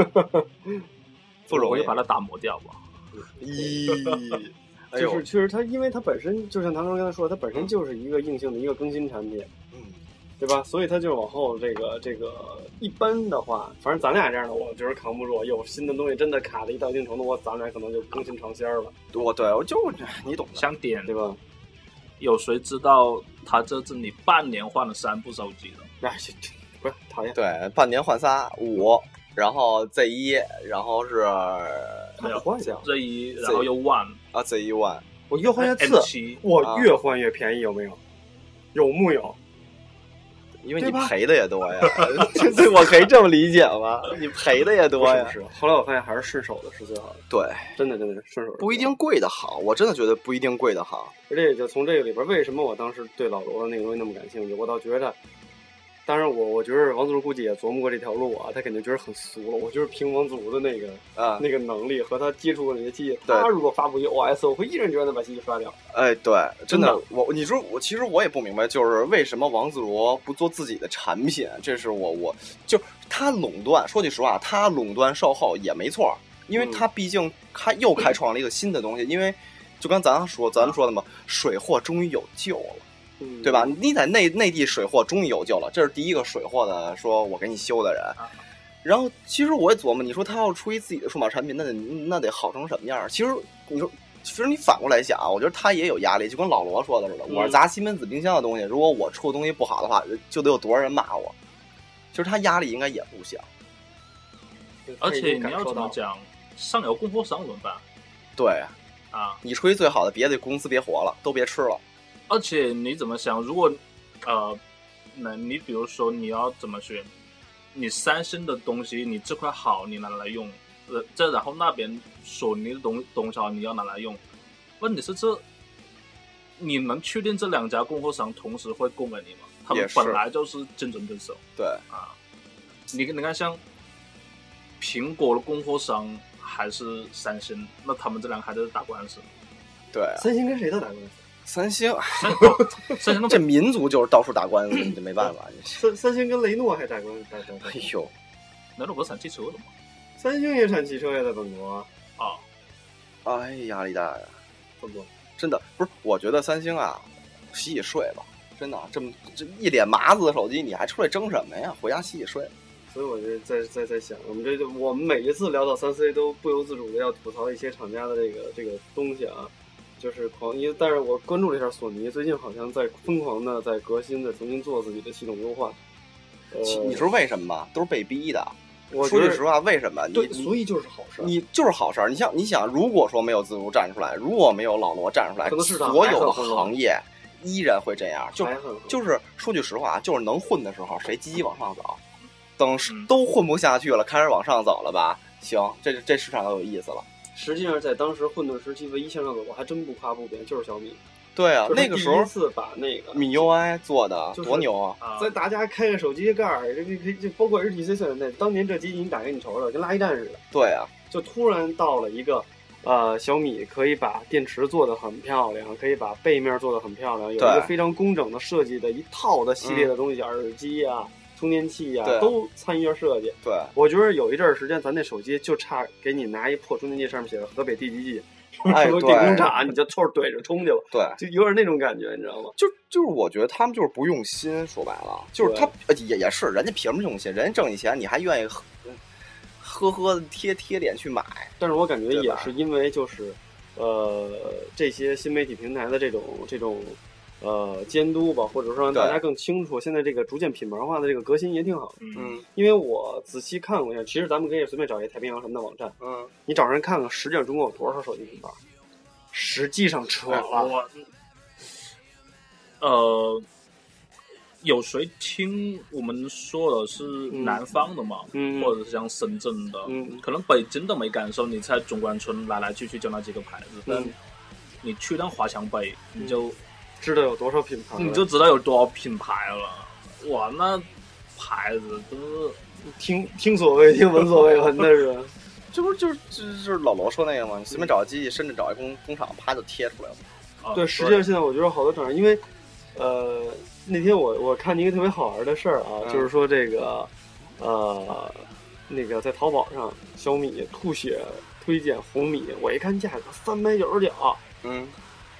*laughs* 不容易。把它打磨掉吧。*laughs* 咦，就是，确实它，因为它本身就像唐刚刚才说，它本身就是一个硬性的一个更新产品，嗯，对吧？所以它就往后这个这个一般的话，反正咱俩这样的，我觉得扛不住。有新的东西真的卡的一到一定程度，我咱俩可能就更新尝鲜了，我对我就你懂的。想点对吧？有谁知道他这次你半年换了三部手机的？哎，这这不是讨厌，对，半年换仨五，然后 Z 一，然后是没有换掉，这一，然后又 One 啊 Z 一 One，我越换越次，我啊越换越便宜，有没有？有木有？因为你赔的也多呀，*laughs* 这这我可以这么理解吗？你赔的也多呀是，是，后来我发现还是顺手的是最好的，对，真的真的顺手的不一定贵的好，我真的觉得不一定贵的好。而且就从这个里边，为什么我当时对老罗的那个东西那么感兴趣？我倒觉得，当然我我觉得王自如估计也琢磨过这条路啊，他肯定觉得很俗了。我就是凭王自如的那个啊，那个能力和他接触过那些机器，他如果发布一个 OS，我会毅然决然的把机器刷掉。哎，对，真的真的，我你说我其实我也不明白，就是为什么王自如不做自己的产品？这是我我就他垄断，说句实话，他垄断售后也没错，因为嗯他毕竟他又开创了一个新的东西，因为就刚咱说咱们说的嘛，水货终于有救了。嗯，对吧？？你在内内地水货终于有救了，这是第一个水货的说我给你修的人。啊然后其实我也琢磨，你说他要出一自己的数码产品，那得那得好成什么样儿？其实你说，其实你反过来想，我觉得他也有压力，就跟老罗说的似的，嗯我是砸西门子冰箱的东西，如果我出的东西不好的话，就得有多少人骂我。其实他压力应该也不小。而且你要怎怎么？讲，上有供货商怎么办对啊？你出一最好的，别的公司别活了，都别吃了。而且你怎么想？如果呃，那你比如说你要怎么选？你三星的东西，你这块好，你拿来用，呃，再然后那边索尼的东东西好，你要拿来用。问题是这，你能确定这两家供货商同时会供给你吗？他们本来就是竞争对手对，啊。你你看，像苹果的供货商还是三星，那他们这两个还在打官司。对，三星跟谁在打官司？三星三星这民族就是到处打官司，你这没办法。你三三星跟雷诺还打官司，打哎。呦，难道不是产汽车的吗？三星也产汽车呀，在本国，啊，哎，压力大呀。这么？真的不是，我觉得三星啊，洗洗睡吧，真的，这么这一脸麻子的手机，你还出来争什么呀？回家洗洗睡。所以我就在在在想，我们这就我们每一次聊到三 C 都不由自主的要吐槽一些厂家的这个这个东西啊，就是狂，一但是我关注了一下索尼，最近好像在疯狂的在革新的重新做自己的系统优化。呃，你知道为什么吗？都是被逼的。我说句实话，为什么？你对，所以就是好事儿。你就是好事儿。你想，你想，如果说没有自如站出来，如果没有老罗站出来所有的行业依然会这样。就就是说句实话，就是能混的时候，谁积极往上走。等嗯都混不下去了，开始往上走了吧？行，这这这市场就有意思了。实际上在当时混沌时期，唯一向上的，我还真不夸不贬，就是小米。对啊，那个时候第一次把那个米 UI 做的多牛啊！啊在大家开个手机盖儿，这个可以就包括 HTC 三代，当年这机你打开你瞅瞅，跟垃圾站似的。对啊，就突然到了一个，呃，小米可以把电池做得很漂亮，可以把背面做得很漂亮，有一个非常工整的设计的一套的系列的东西，耳机啊、充电器呀、对都参与了设计。对，我觉得有一阵儿时间，咱那手机就差给你拿一破充电器，上面写着河北地基记，哎 *laughs* 什么电工厂，你就凑着怼着充去了，对，*laughs* 就有点那种感觉，你知道吗？就就是我觉得他们就是不用心，说白了，就是他呃也也是人家凭什么用心？人家挣你钱，你还愿意呵呵呵贴贴脸去买？但是我感觉也是因为就是，呃，这些新媒体平台的这种这种呃监督吧，或者说让大家更清楚，现在这个逐渐品牌化的这个革新也挺好的。嗯，嗯。因为我仔细看过一下，其实咱们可以随便找一个太平洋什么的网站，嗯，你找人看看，实际上中国有多少手机品牌？实际上扯了，我呃，有谁听我们说的是南方的嘛，嗯或者是像深圳的，嗯。可能北京的没感受，你在中关村来来去去就那几个牌子，但嗯，你去趟华强北，你就、知道有多少品牌了？你就知道有多少品牌了。哇，那牌子都是听听所谓，听闻所未闻的是？*laughs* 这不就是就是老罗说那个吗？你随便找个机器，甚至找一工工厂，啪就贴出来了。啊对，实际上现在我觉得好多厂商，因为呃，那天我我看见一个特别好玩的事儿啊，嗯就是说这个呃，那个在淘宝上小米吐血推荐红米，我一看价格三百九十九，嗯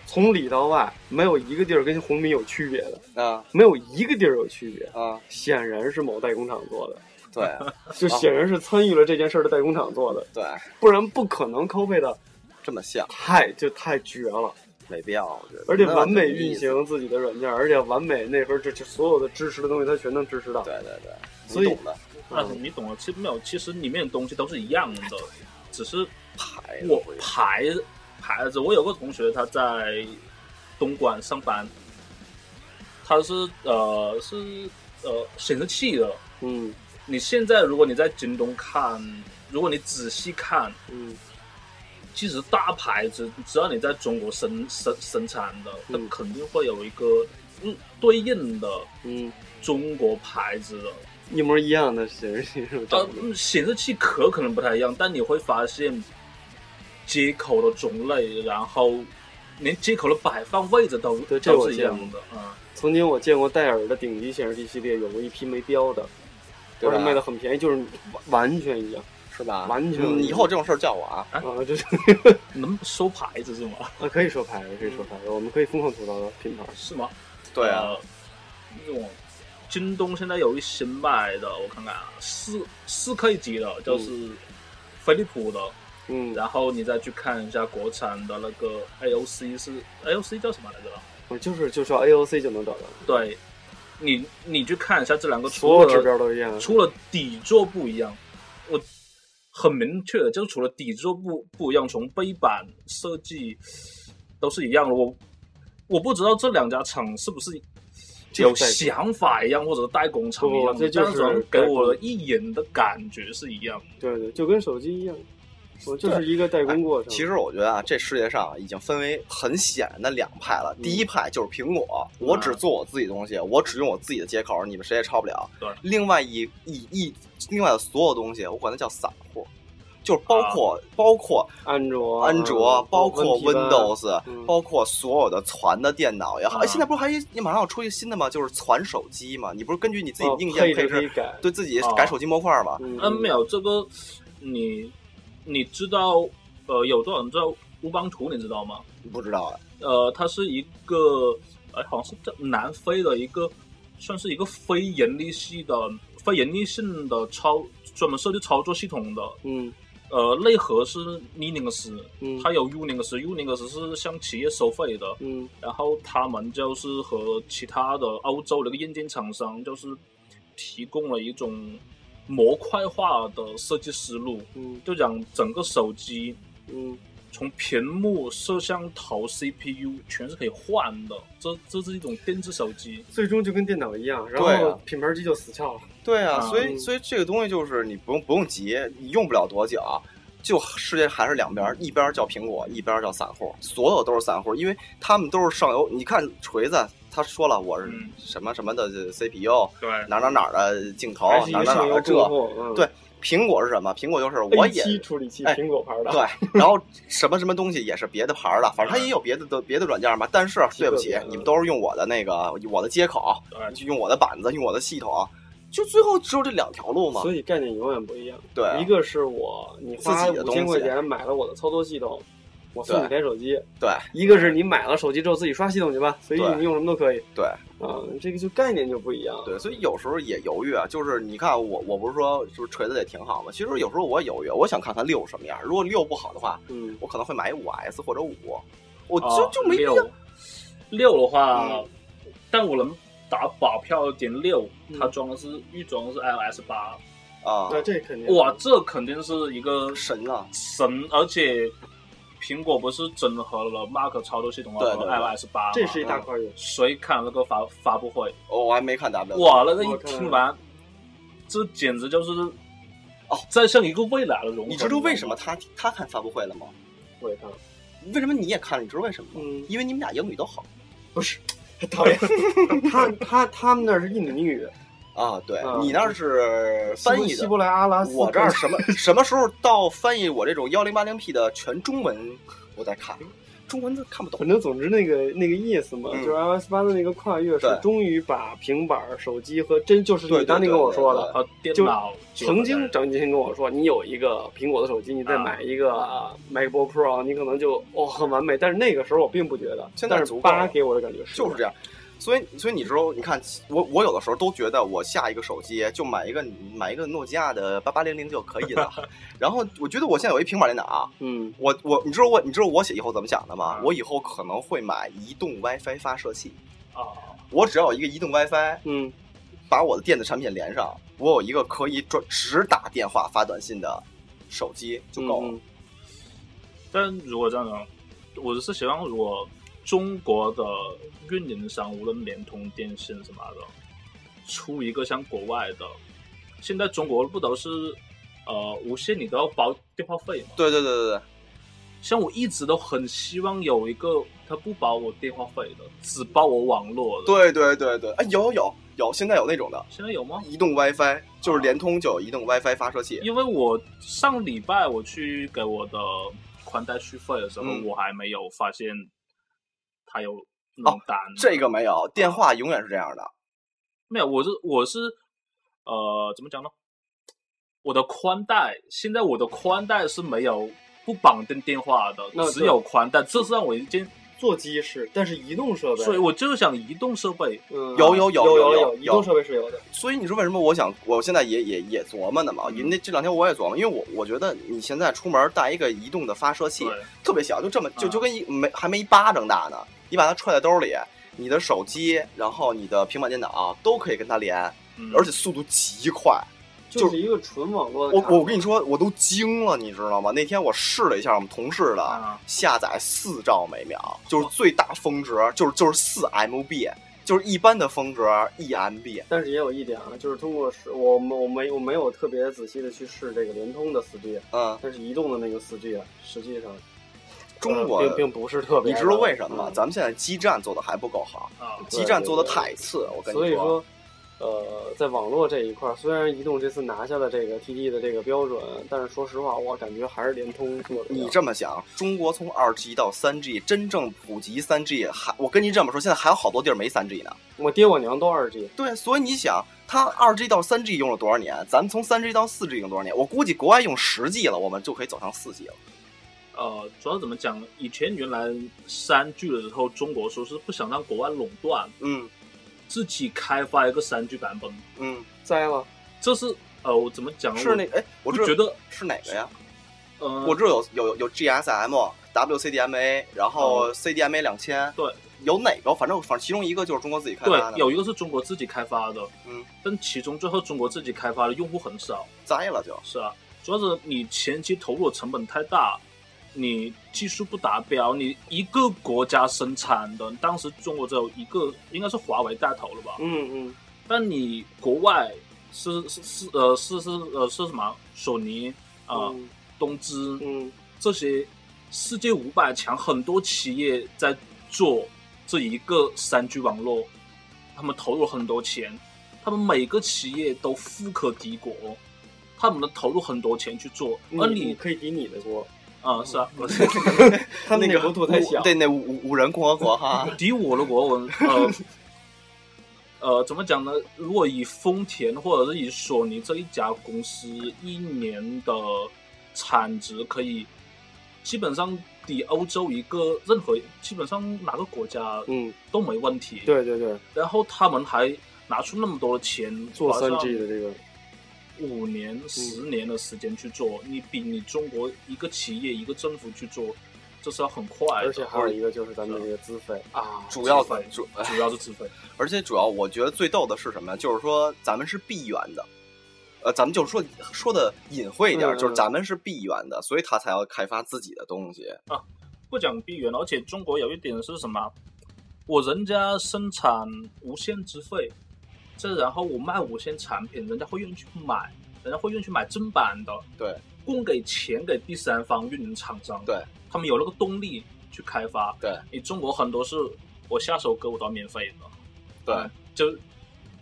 从里到外没有一个地儿跟红米有区别的，啊没有一个地儿有区别，啊，显然是某代工厂做的，*laughs* 对 *laughs* 就显然是参与了这件事儿的代工厂做的，对，不然不可能 copy 的这么像，太就太绝了。没必要，我觉得。而且完美运。行自己的软件，而且完美那时候这这所有的支持的东西，它全能支持到。对对对，所以你懂的但是你懂了，其实没有，其实里面的东西都是一样的，只是牌子我不一样牌牌子，我有个同学他在东莞上班，他是呃是呃显示器的。嗯你现在如果你在京东看，如果你仔细看，嗯其实大牌子只要你在中国生生生产的，它嗯肯定会有一个嗯对应的嗯，中国牌子的。一模一样的显示器是吧？呃，嗯显示器壳可能不太一样，但你会发现接口的种类，然后连接口的摆放位置都对这都我见过是一样的。嗯，曾经我见过戴尔的顶级显示器系列，有过一批没标的，对吧而且卖的很便宜，就是完完全一样是吧？完全嗯以后这种事儿叫我啊。啊，*laughs* 就是能收牌子是吗？啊，可以说牌子，可以说牌子，我们可以疯狂吐槽品牌。是吗？对啊，呃，这种京东现在有一新卖的，我看看啊，四四 K 级的，就是飞利浦的，嗯，然后你再去看一下国产的那个 AOC 是 AOC 叫什么来着？我就是就说 AOC 就能找到，对，你你去看一下这两个，所有指除了标都一样。除了底座不一样，我很明确的，就是除了底座不不一样，从背板设计都是一样的。我我不知道这两家厂是不是有想法一样，或者代工厂一样这就是给我的一眼的感觉是一样的。对对，就跟手机一样，我就是一个代工过程。其实我觉得啊，这世界上已经分为很显然的两派了。第一派就是苹果，我只做我自己的东西，我只用我自己的接口，你们谁也抄不了。对另外一一一，另外的所有东西，我管它叫散户，就是包括、包括安卓、啊安卓，包括 Win Windows，、嗯包括所有的传的电脑也好。哎啊现在不是还你马上要出一个新的吗？就是传手机嘛，你不是根据你自己哦硬件配配置。对自己啊改手机模块嘛？嗯嗯，没有这个，你你知道呃，有多少人知道乌邦图？你知道吗？不知道啊。呃，它是一个，哎，好像是在南非的一个，算是一个非盈利系的、非盈利性的操专门设计操作系统的。嗯呃，内核是 Linux，嗯它有 Unix，Unix 是向企业收费的。嗯然后他们就是和其他的欧洲的一个硬件厂商，就是提供了一种模块化的设计思路，嗯就讲整个手机嗯从屏幕、摄像头、CPU 全是可以换的，这这是一种电子手机。最终就跟电脑一样，然后品牌机就死翘了。对啊，啊所以嗯所以这个东西就是你不用不用急，你用不了多久，就世界还是两边，一边叫苹果，一边叫散户，所有都是散户，因为他们都是上游。你看锤子，他说了我是什么什么的 CPU，对，哪哪哪的镜头，哪哪哪的这，对。苹果是什么？苹果就是我也处理器，苹果牌的。对，然后什么什么东西也是别的牌的，反正它也有别的的别的软件嘛。但是对不起，你们都是用我的那个我的接口，就用我的板子，用我的系统，就最后只有这两条路嘛。所以概念永远不一样。对，一个是我你花五千块钱买了我的操作系统。我送你台手机，对，一个是你买了手机之后自己刷系统去吧，随意你用什么都可以，对，啊，这个就概念就不一样，对，所以有时候也犹豫啊，就是你看我，我不是说就是锤子也挺好嘛，其实有时候我犹豫，我想看看六什么样，如果六不好的话，嗯，我可能会买五 S 或者五，我就就没必要。六的话，但我能打保票点六，它装的是预装的是 iOS 八啊，对，这肯定，哇，这肯定是一个神啊，神，而且。苹果不是整合了 Mac 操作系统和 iOS 八吗？这是一大块。谁看那个发发布会？哦，我还没看 W。哇，那个一听完，这简直就是哦，在向一个未来的融合。你知道为什么他他看发布会了吗？我也看了。为什么你也看了？你知道为什么吗？嗯，因为你们俩英语都好。不是，*laughs* 讨厌。*laughs* 他他他们那是印尼语。啊，对你那是翻译的，希伯来阿拉斯。我这儿什么 *laughs* 什么时候到翻译我这种幺零八零 P 的全中文，我再看，中文字看不懂。反正总之那个那个意思嘛，就是 iOS 八的那个跨越是终于把平板、手机和真就是你当年跟我说的啊，就曾经张金星跟我说，你有一个苹果的手机，你再买一个 MacBook Pro，你可能就哦很完美。但是那个时候我并不觉得，现在八给我的感觉是。就是这样。所以，所以你知道，你看我，我有的时候都觉得，我下一个手机就买一个买一个诺基亚的八八零零就可以了。*laughs* 然后，我觉得我现在有一平板电脑，嗯，我我你知道我你知道我写以后怎么想的吗？我以后可能会买移动 WiFi 发射器啊，我只要有一个移动 WiFi，嗯，把我的电子产品连上，我有一个可以转只打电话发短信的手机就够了。但如果这样呢，我是希望如果。中国的运营商，无论联通、电信什么的，出一个像国外的。现在中国不都是呃无线你都要包电话费吗？对对对对对。像我一直都很希望有一个，他不包我电话费的，只包我网络的。对对对对，哎，有有有，现在有那种的。现在有吗？移动 WiFi 就是联通就有移动 WiFi 发射器。因为我上礼拜我去给我的宽带续费的时候，我还没有发现。还有哦，这个没有，电话永远是这样的。没有，我是我是呃，怎么讲呢？我的宽带现在我的宽带是没有不绑定电话的，只有宽带。这是让我一件座机是，但是移动设备，所以我就是想移动设备。有有有有有有移动设备是有的。所以你说为什么我想，我现在也也也琢磨呢嘛？因为这两天我也琢磨，因为我我觉得你现在出门带一个移动的发射器，特别小，就这么就就跟一没还没一巴掌大呢。你把它揣在兜里，你的手机，然后你的平板电脑都可以跟它连，而且速度极快，就是一个纯网络。我我跟你说，我都惊了，你知道吗？那天我试了一下我们同事的，下载四兆每秒，就是最大峰值，就是就是四 MB，就是一般的峰值一 MB。但是也有一点啊，就是通过试，我我没我没有特别仔细的去试这个联通的四 G，嗯，但是移动的那个四 G 啊，实际上。中国并并不是特别，你知道为什么吗？咱们现在基站做的还不够好，基站做的太次。我跟你说，所以说，呃，在网络这一块，虽然移动这次拿下了这个 TD 的这个标准，但是说实话，我感觉还是联通做的。你这么想，中国从二 G 到三 G，真正普及三 G，还我跟你这么说，现在还有好多地儿没三 G 呢。我爹我娘都二 G。对，所以你想，它二 G 到三 G 用了多少年？咱们从三 G 到四 G 用多少年？我估计国外用十 G 了，我们就可以走上四 G 了。呃，主要怎么讲？以前原来三 G 的时候，中国说是不想让国外垄断，嗯，自己开发一个三 G 版本，嗯，栽了。这是呃，我怎么讲？是那哎，我觉得是哪个呀？呃，我这有有有 GSM、WCDMA，然后 CDMA 两千，对，有哪个？反正反正其中一个就是中国自己开发的，对有一个是中国自己开发的，嗯，但其中最后中国自己开发的用户很少，栽了就。是啊，主要是你前期投入的成本太大。你技术不达标，你一个国家生产的，当时中国只有一个，应该是华为带头了吧？嗯嗯。但你国外是是是呃是是呃是什么？索尼啊，东芝，嗯，这些世界五百强很多企业在做这一个三 G 网络，他们投入很多钱，他们每个企业都富可敌国，他们能投入很多钱去做，而你可以敌你的国。啊，是啊，*laughs* 他那个国土太小，对，那五五人共和国哈，*laughs* 敌我的国文，呃，呃，怎么讲呢？如果以丰田或者是以索尼这一家公司一年的产值，可以基本上抵欧洲一个任何，基本上哪个国家嗯都没问题。对对对，然后他们还拿出那么多的钱做三 G 的这个。五年、十年的时间去做，你比你中国一个企业、一个政府去做，这是要很快。而且还有一个就是咱们这个资费啊，主要主主要是资费。而且主要我觉得最逗的是什么？就是说咱们是闭源的，呃，咱们就是说说的隐晦一点，就是咱们是闭源的，所以他才要开发自己的东西啊。不讲闭源，而且中国有一点是什么？我人家生产无限资费。这然后我卖无线产品，人家会愿意去买，人家会愿意去买正版的，对，供给钱给第三方运营厂商，对，他们有那个动力去开发。对，你中国很多是我下首歌我都要免费的，对，就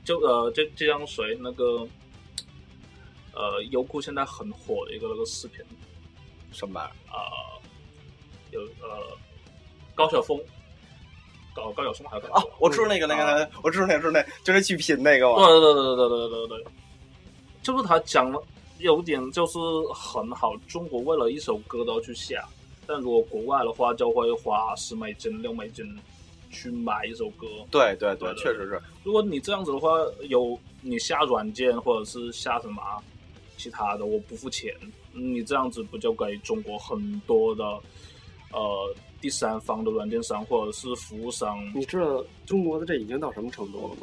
就呃就就像谁那个呃优酷现在很火的一个那个视频，什么？啊，有呃高晓松。高高晓松还有啊，我知道那个那个，我知道那个是那，就是去品那个嘛。对对对对对对对，就是他讲了有点就是很好，中国为了一首歌都要去下，但如果国外的话就会花十美金六美金去买一首歌。对对对，确实是。如果你这样子的话，有你下软件或者是下什么其他的，我不付钱，你这样子不就给中国很多的呃。第三方的软件商或者是服务商，你知道中国的这已经到什么程度了吗？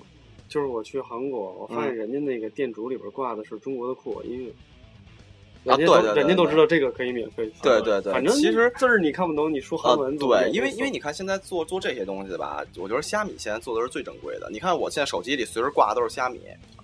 就是我去韩国，我发现人家那个店主里边挂的是中国的酷我音乐，啊，对对，人家都知道这个可以免费。对对对，反正其实字儿你看不懂，你说韩文对，因为因为你看现在做做这些东西吧，我觉得虾米现在做的是最正规的。你看我现在手机里随时挂的都是虾米。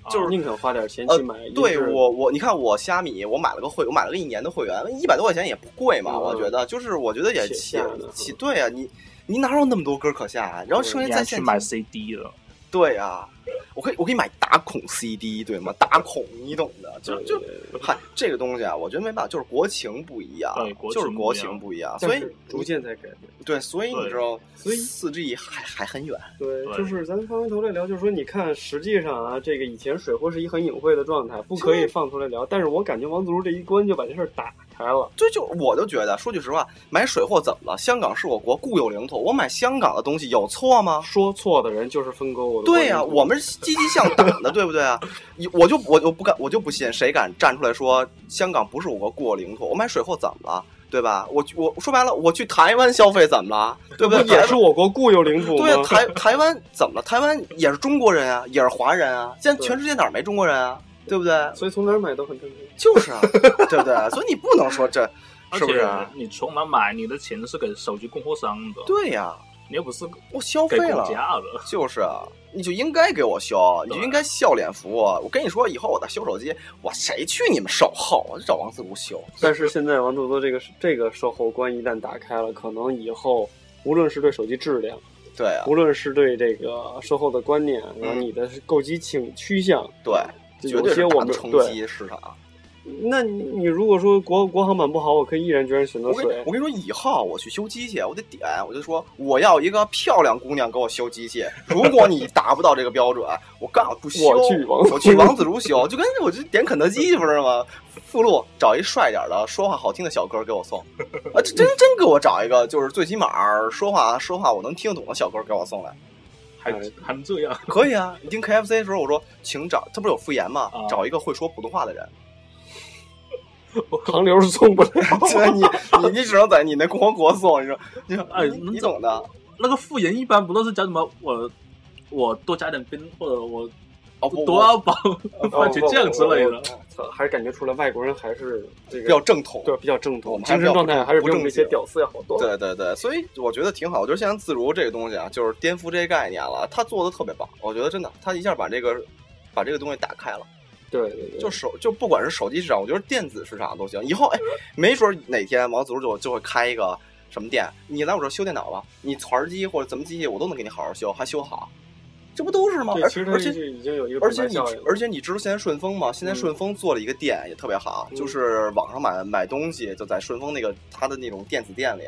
就是宁肯花点钱去买。对我我你看我虾米，我买了个会，我买了个一年的会员，一百多块钱也不贵嘛。我觉得就是我觉得也起起对啊，你你哪有那么多歌可下？然后剩下在线去买 CD 了。对啊，我可以我可以买打孔 CD 对吗？打孔你懂的，就就嗨这个东西啊，我觉得没办法，就是国情不一样，就是国情不一样，所以逐渐在改变。对，所以你知道，所以四 G 还还很远。对，就是咱翻回头来聊，就是说，你看，实际上啊，这个以前水货是一很隐晦的状态，不可以放出来聊。但是我感觉王自如这一关就把这事儿打开了。这，就我就觉得，说句实话，买水货怎么了？香港是我国固有领土，我买香港的东西有错吗？说错的人就是分割我的。对呀，我们是积极向党的，对不对啊？我就我就不敢，我就不信谁敢站出来说香港不是我国固有领土。我买水货怎么了？对吧？我我说白了，我去台湾消费怎么了？对不对？也是我国固有领土。对啊，台台湾怎么了？台湾也是中国人啊，也是华人啊。现在全世界哪儿没中国人啊？对不对？所以从哪儿买都很正常。就是啊，*laughs* 对不对？所以你不能说这是不是？你从哪买？你的钱是给手机供货商的。对呀。你又不是我消费了，就是啊，你就应该给我修，你就应该笑脸服务。我跟你说，以后我再修手机，我谁去你们售后？我就找王自如修。但是现在王自如这个这个售后关一旦打开了，可能以后无论是对手机质量，对啊，无论是对这个售后的观念，然后你的购机倾趋向，对，有些我们冲击市场。那你你如果说国国行版不好，我可以毅然决然选择水。我跟你说，以后我去修机器，我得点，我就说我要一个漂亮姑娘给我修机器。如果你达不到这个标准，我告诉不修。我去王，我去王自如修，就跟我就点肯德基不是吗？附录找一帅点的、说话好听的小哥给我送。啊，真真给我找一个，就是最起码说话说话我能听得懂的小哥给我送来。还还能这样？*laughs* 可以啊！你听 KFC 的时候，我说请找，他不是有复言吗？找一个会说普通话的人。*laughs* 横流是送不了，*laughs* 你你你只能在你那共和国送，你说你说哎，你懂的。那个复言一般不都是讲什么我我多加点冰，或者我哦多要包番茄酱之类的。还是感觉出来外国人还是这个比较正统，对，比较正统，精神状态还是比那些屌丝要好多。对对对，所以我觉得挺好。我觉得现在自如这个东西啊，就是颠覆这些概念了。他做的特别棒，我觉得真的，他一下把这个把这个东西打开了。对对对，就手就不管是手机市场，我觉得电子市场都行。以后哎，没准哪天王自如就就会开一个什么店，你来我这修电脑吧，你团机或者怎么机器我都能给你好好修，还修好。这不都是吗？而且而且已经有一个而且你而且你知道现在顺丰吗？现在顺丰做了一个店也特别好，嗯就是网上买买东西就在顺丰那个它的那种电子店里，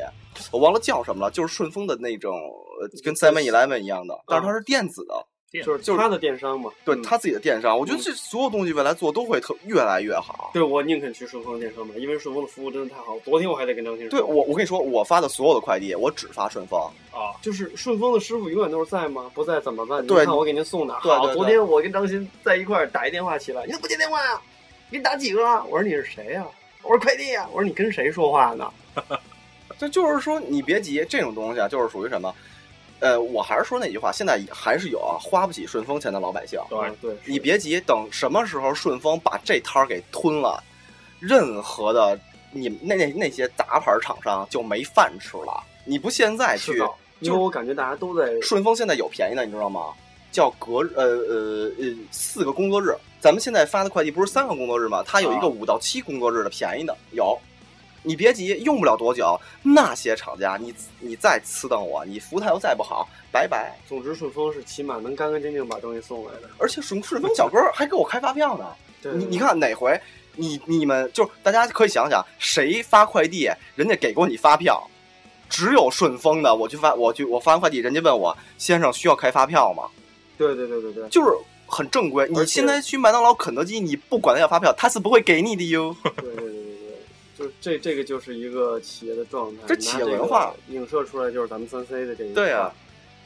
我忘了叫什么了，就是顺丰的那种呃跟 Seven Eleven 一样的，但是它是电子的，就是就是他的电商嘛，嗯对他自己的电商。我觉得这所有东西未来做都会特越来越好。对我宁肯去顺丰电商买，因为顺丰的服务真的太好。昨天我还在跟张鑫说，对我，我跟你说，我发的所有的快递，我只发顺丰。啊，就是顺丰的师傅永远都是在吗？不在怎么办？对你看我给您送哪儿？好，对对对昨天我跟张鑫在一块儿打一电话起来，你怎么不接电话呀？给你打几个啊？我说你是谁呀、我说快递呀、我说你跟谁说话呢？*laughs* 这就是说，你别急，这种东西啊，就是属于什么？呃，我还是说那句话，现在还是有啊，花不起顺丰钱的老百姓。对嗯对，你别急，等什么时候顺丰把这摊儿给吞了，任何的你们那那那些杂牌厂商就没饭吃了。你不现在去是的，因为我感觉大家都在顺丰现在有便宜的，你知道吗？叫隔呃呃呃四个工作日，咱们现在发的快递不是三个工作日吗？它有一个啊五到七工作日的便宜的有。你别急，用不了多久，那些厂家你你再呲瞪我，你服务态度再不好，拜拜。总之顺丰是起码能干干净净把东西送来的。而且顺顺丰小哥还给我开发票呢。对你你，看哪回你你们就大家可以想想，谁发快递，人家给过你发票？只有顺丰的，我去发我去我发完快递，人家问我先生需要开发票吗？对对对对对，就是很正规。你现在去麦当劳、肯德基，你不管他要发票，他是不会给你的哟。对对对就这这个就是一个企业的状态，这企业文化影射出来就是咱们三 C 的这一对啊，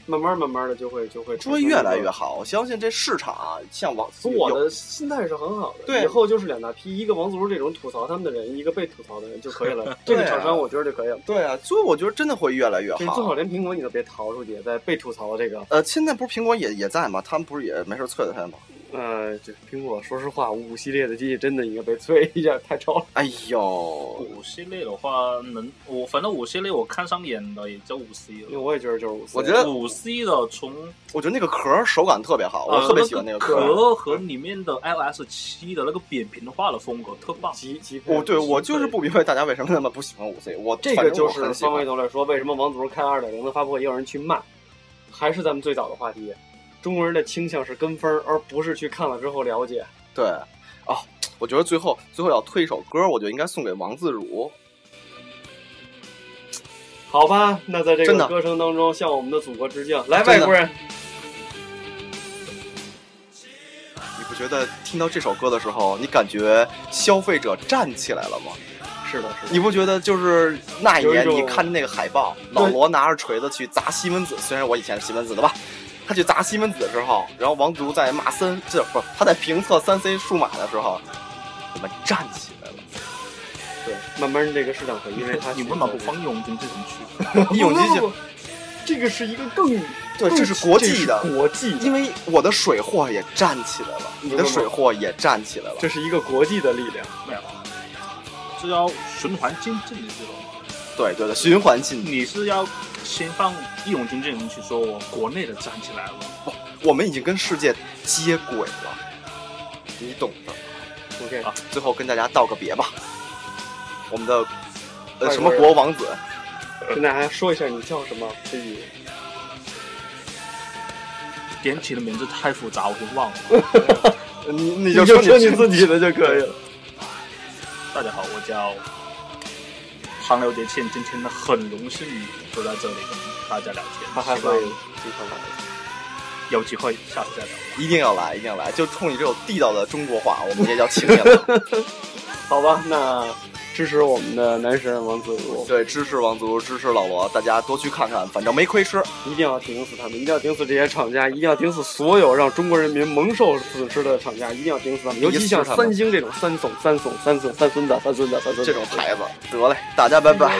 慢慢慢慢的就会就会会越来越好。我相信这市场啊，像王有从我的心态是很好的，对以后就是两大批，一个王自如这种吐槽他们的人，一个被吐槽的人就可以了。*laughs* 这个厂商我觉得就可以了。对啊，所以我觉得真的会越来越就是最好好。连苹果你都别逃出去，在被吐槽这个，呃，现在不是苹果也也在吗？他们不是也没事啐着他吗？呃，这苹果说实话，五系列的机器真的应该被催一下，太超了。哎呦，*laughs* 五系列的话，能我反正五系列我看上眼的也就五 C 了。因为我也觉得就是五 C，我觉得五 C 的从我觉得那个壳儿手感特别好，我呃特别喜欢那个壳儿。壳和里面的 iOS 七的那个扁平化的风格特棒。极极配我对我就是不明白大家为什么那么不喜欢五 C，我这个就是。方位头来说，为什么王自如开二点零的发布会也有人去骂，还是咱们最早的话题，中国人的倾向是跟风，而不是去看了之后了解。对，哦，我觉得最后最后要推一首歌，我觉得应该送给王自如。好吧，那在这个歌声当中，向我们的祖国致敬。来，外国人，你不觉得听到这首歌的时候，你感觉消费者站起来了吗？是的，是的，你不觉得就是那一年你看着那个海报，老罗拿着锤子去砸西门子，虽然我以前是西门子的吧，他去砸西门子的时候，然后王自如在骂三，这不他在评测三 C 数码的时候，我们站起来了。对，慢慢这个市场会因为他 *laughs* 你为嘛不放义勇军进城去？义勇军不不不这个是一个更更对这是国际的国际的，因为我的水货也站起来了，你的水货也站起来了。这是一个国际的力量。没有，这叫循环经济的这种。对对对，循环进。你是要先放义勇军进城去，说我国内的站起来了。我们已经跟世界接轨了，你懂的。OK，啊，最后跟大家道个别吧。我们的呃什么国王子，跟大家说一下你叫什么，可以点起的名字太复杂，我就忘了。*laughs* 你你你就就说你你自己的就可以了。大家好，我叫唐刘杰倩，今天呢很荣幸坐在这里跟大家聊天，他还会经常来。有机会下次再聊。一定要来，一定要来，就冲你这种地道的中国话，我们也要请你了。*laughs* *laughs* 好吧，那支持我们的男神王自如，对，支持王自如，支持老罗，大家多去看看，反正没亏吃。一定要顶死他们，一定要顶死这些厂家，一定要顶死所有让中国人民蒙受损失的厂家，一定要顶死他们。尤其像三星这种三怂、三怂、三孙、三孙子、三孙子、三孙子这种牌子，得嘞，大家拜拜。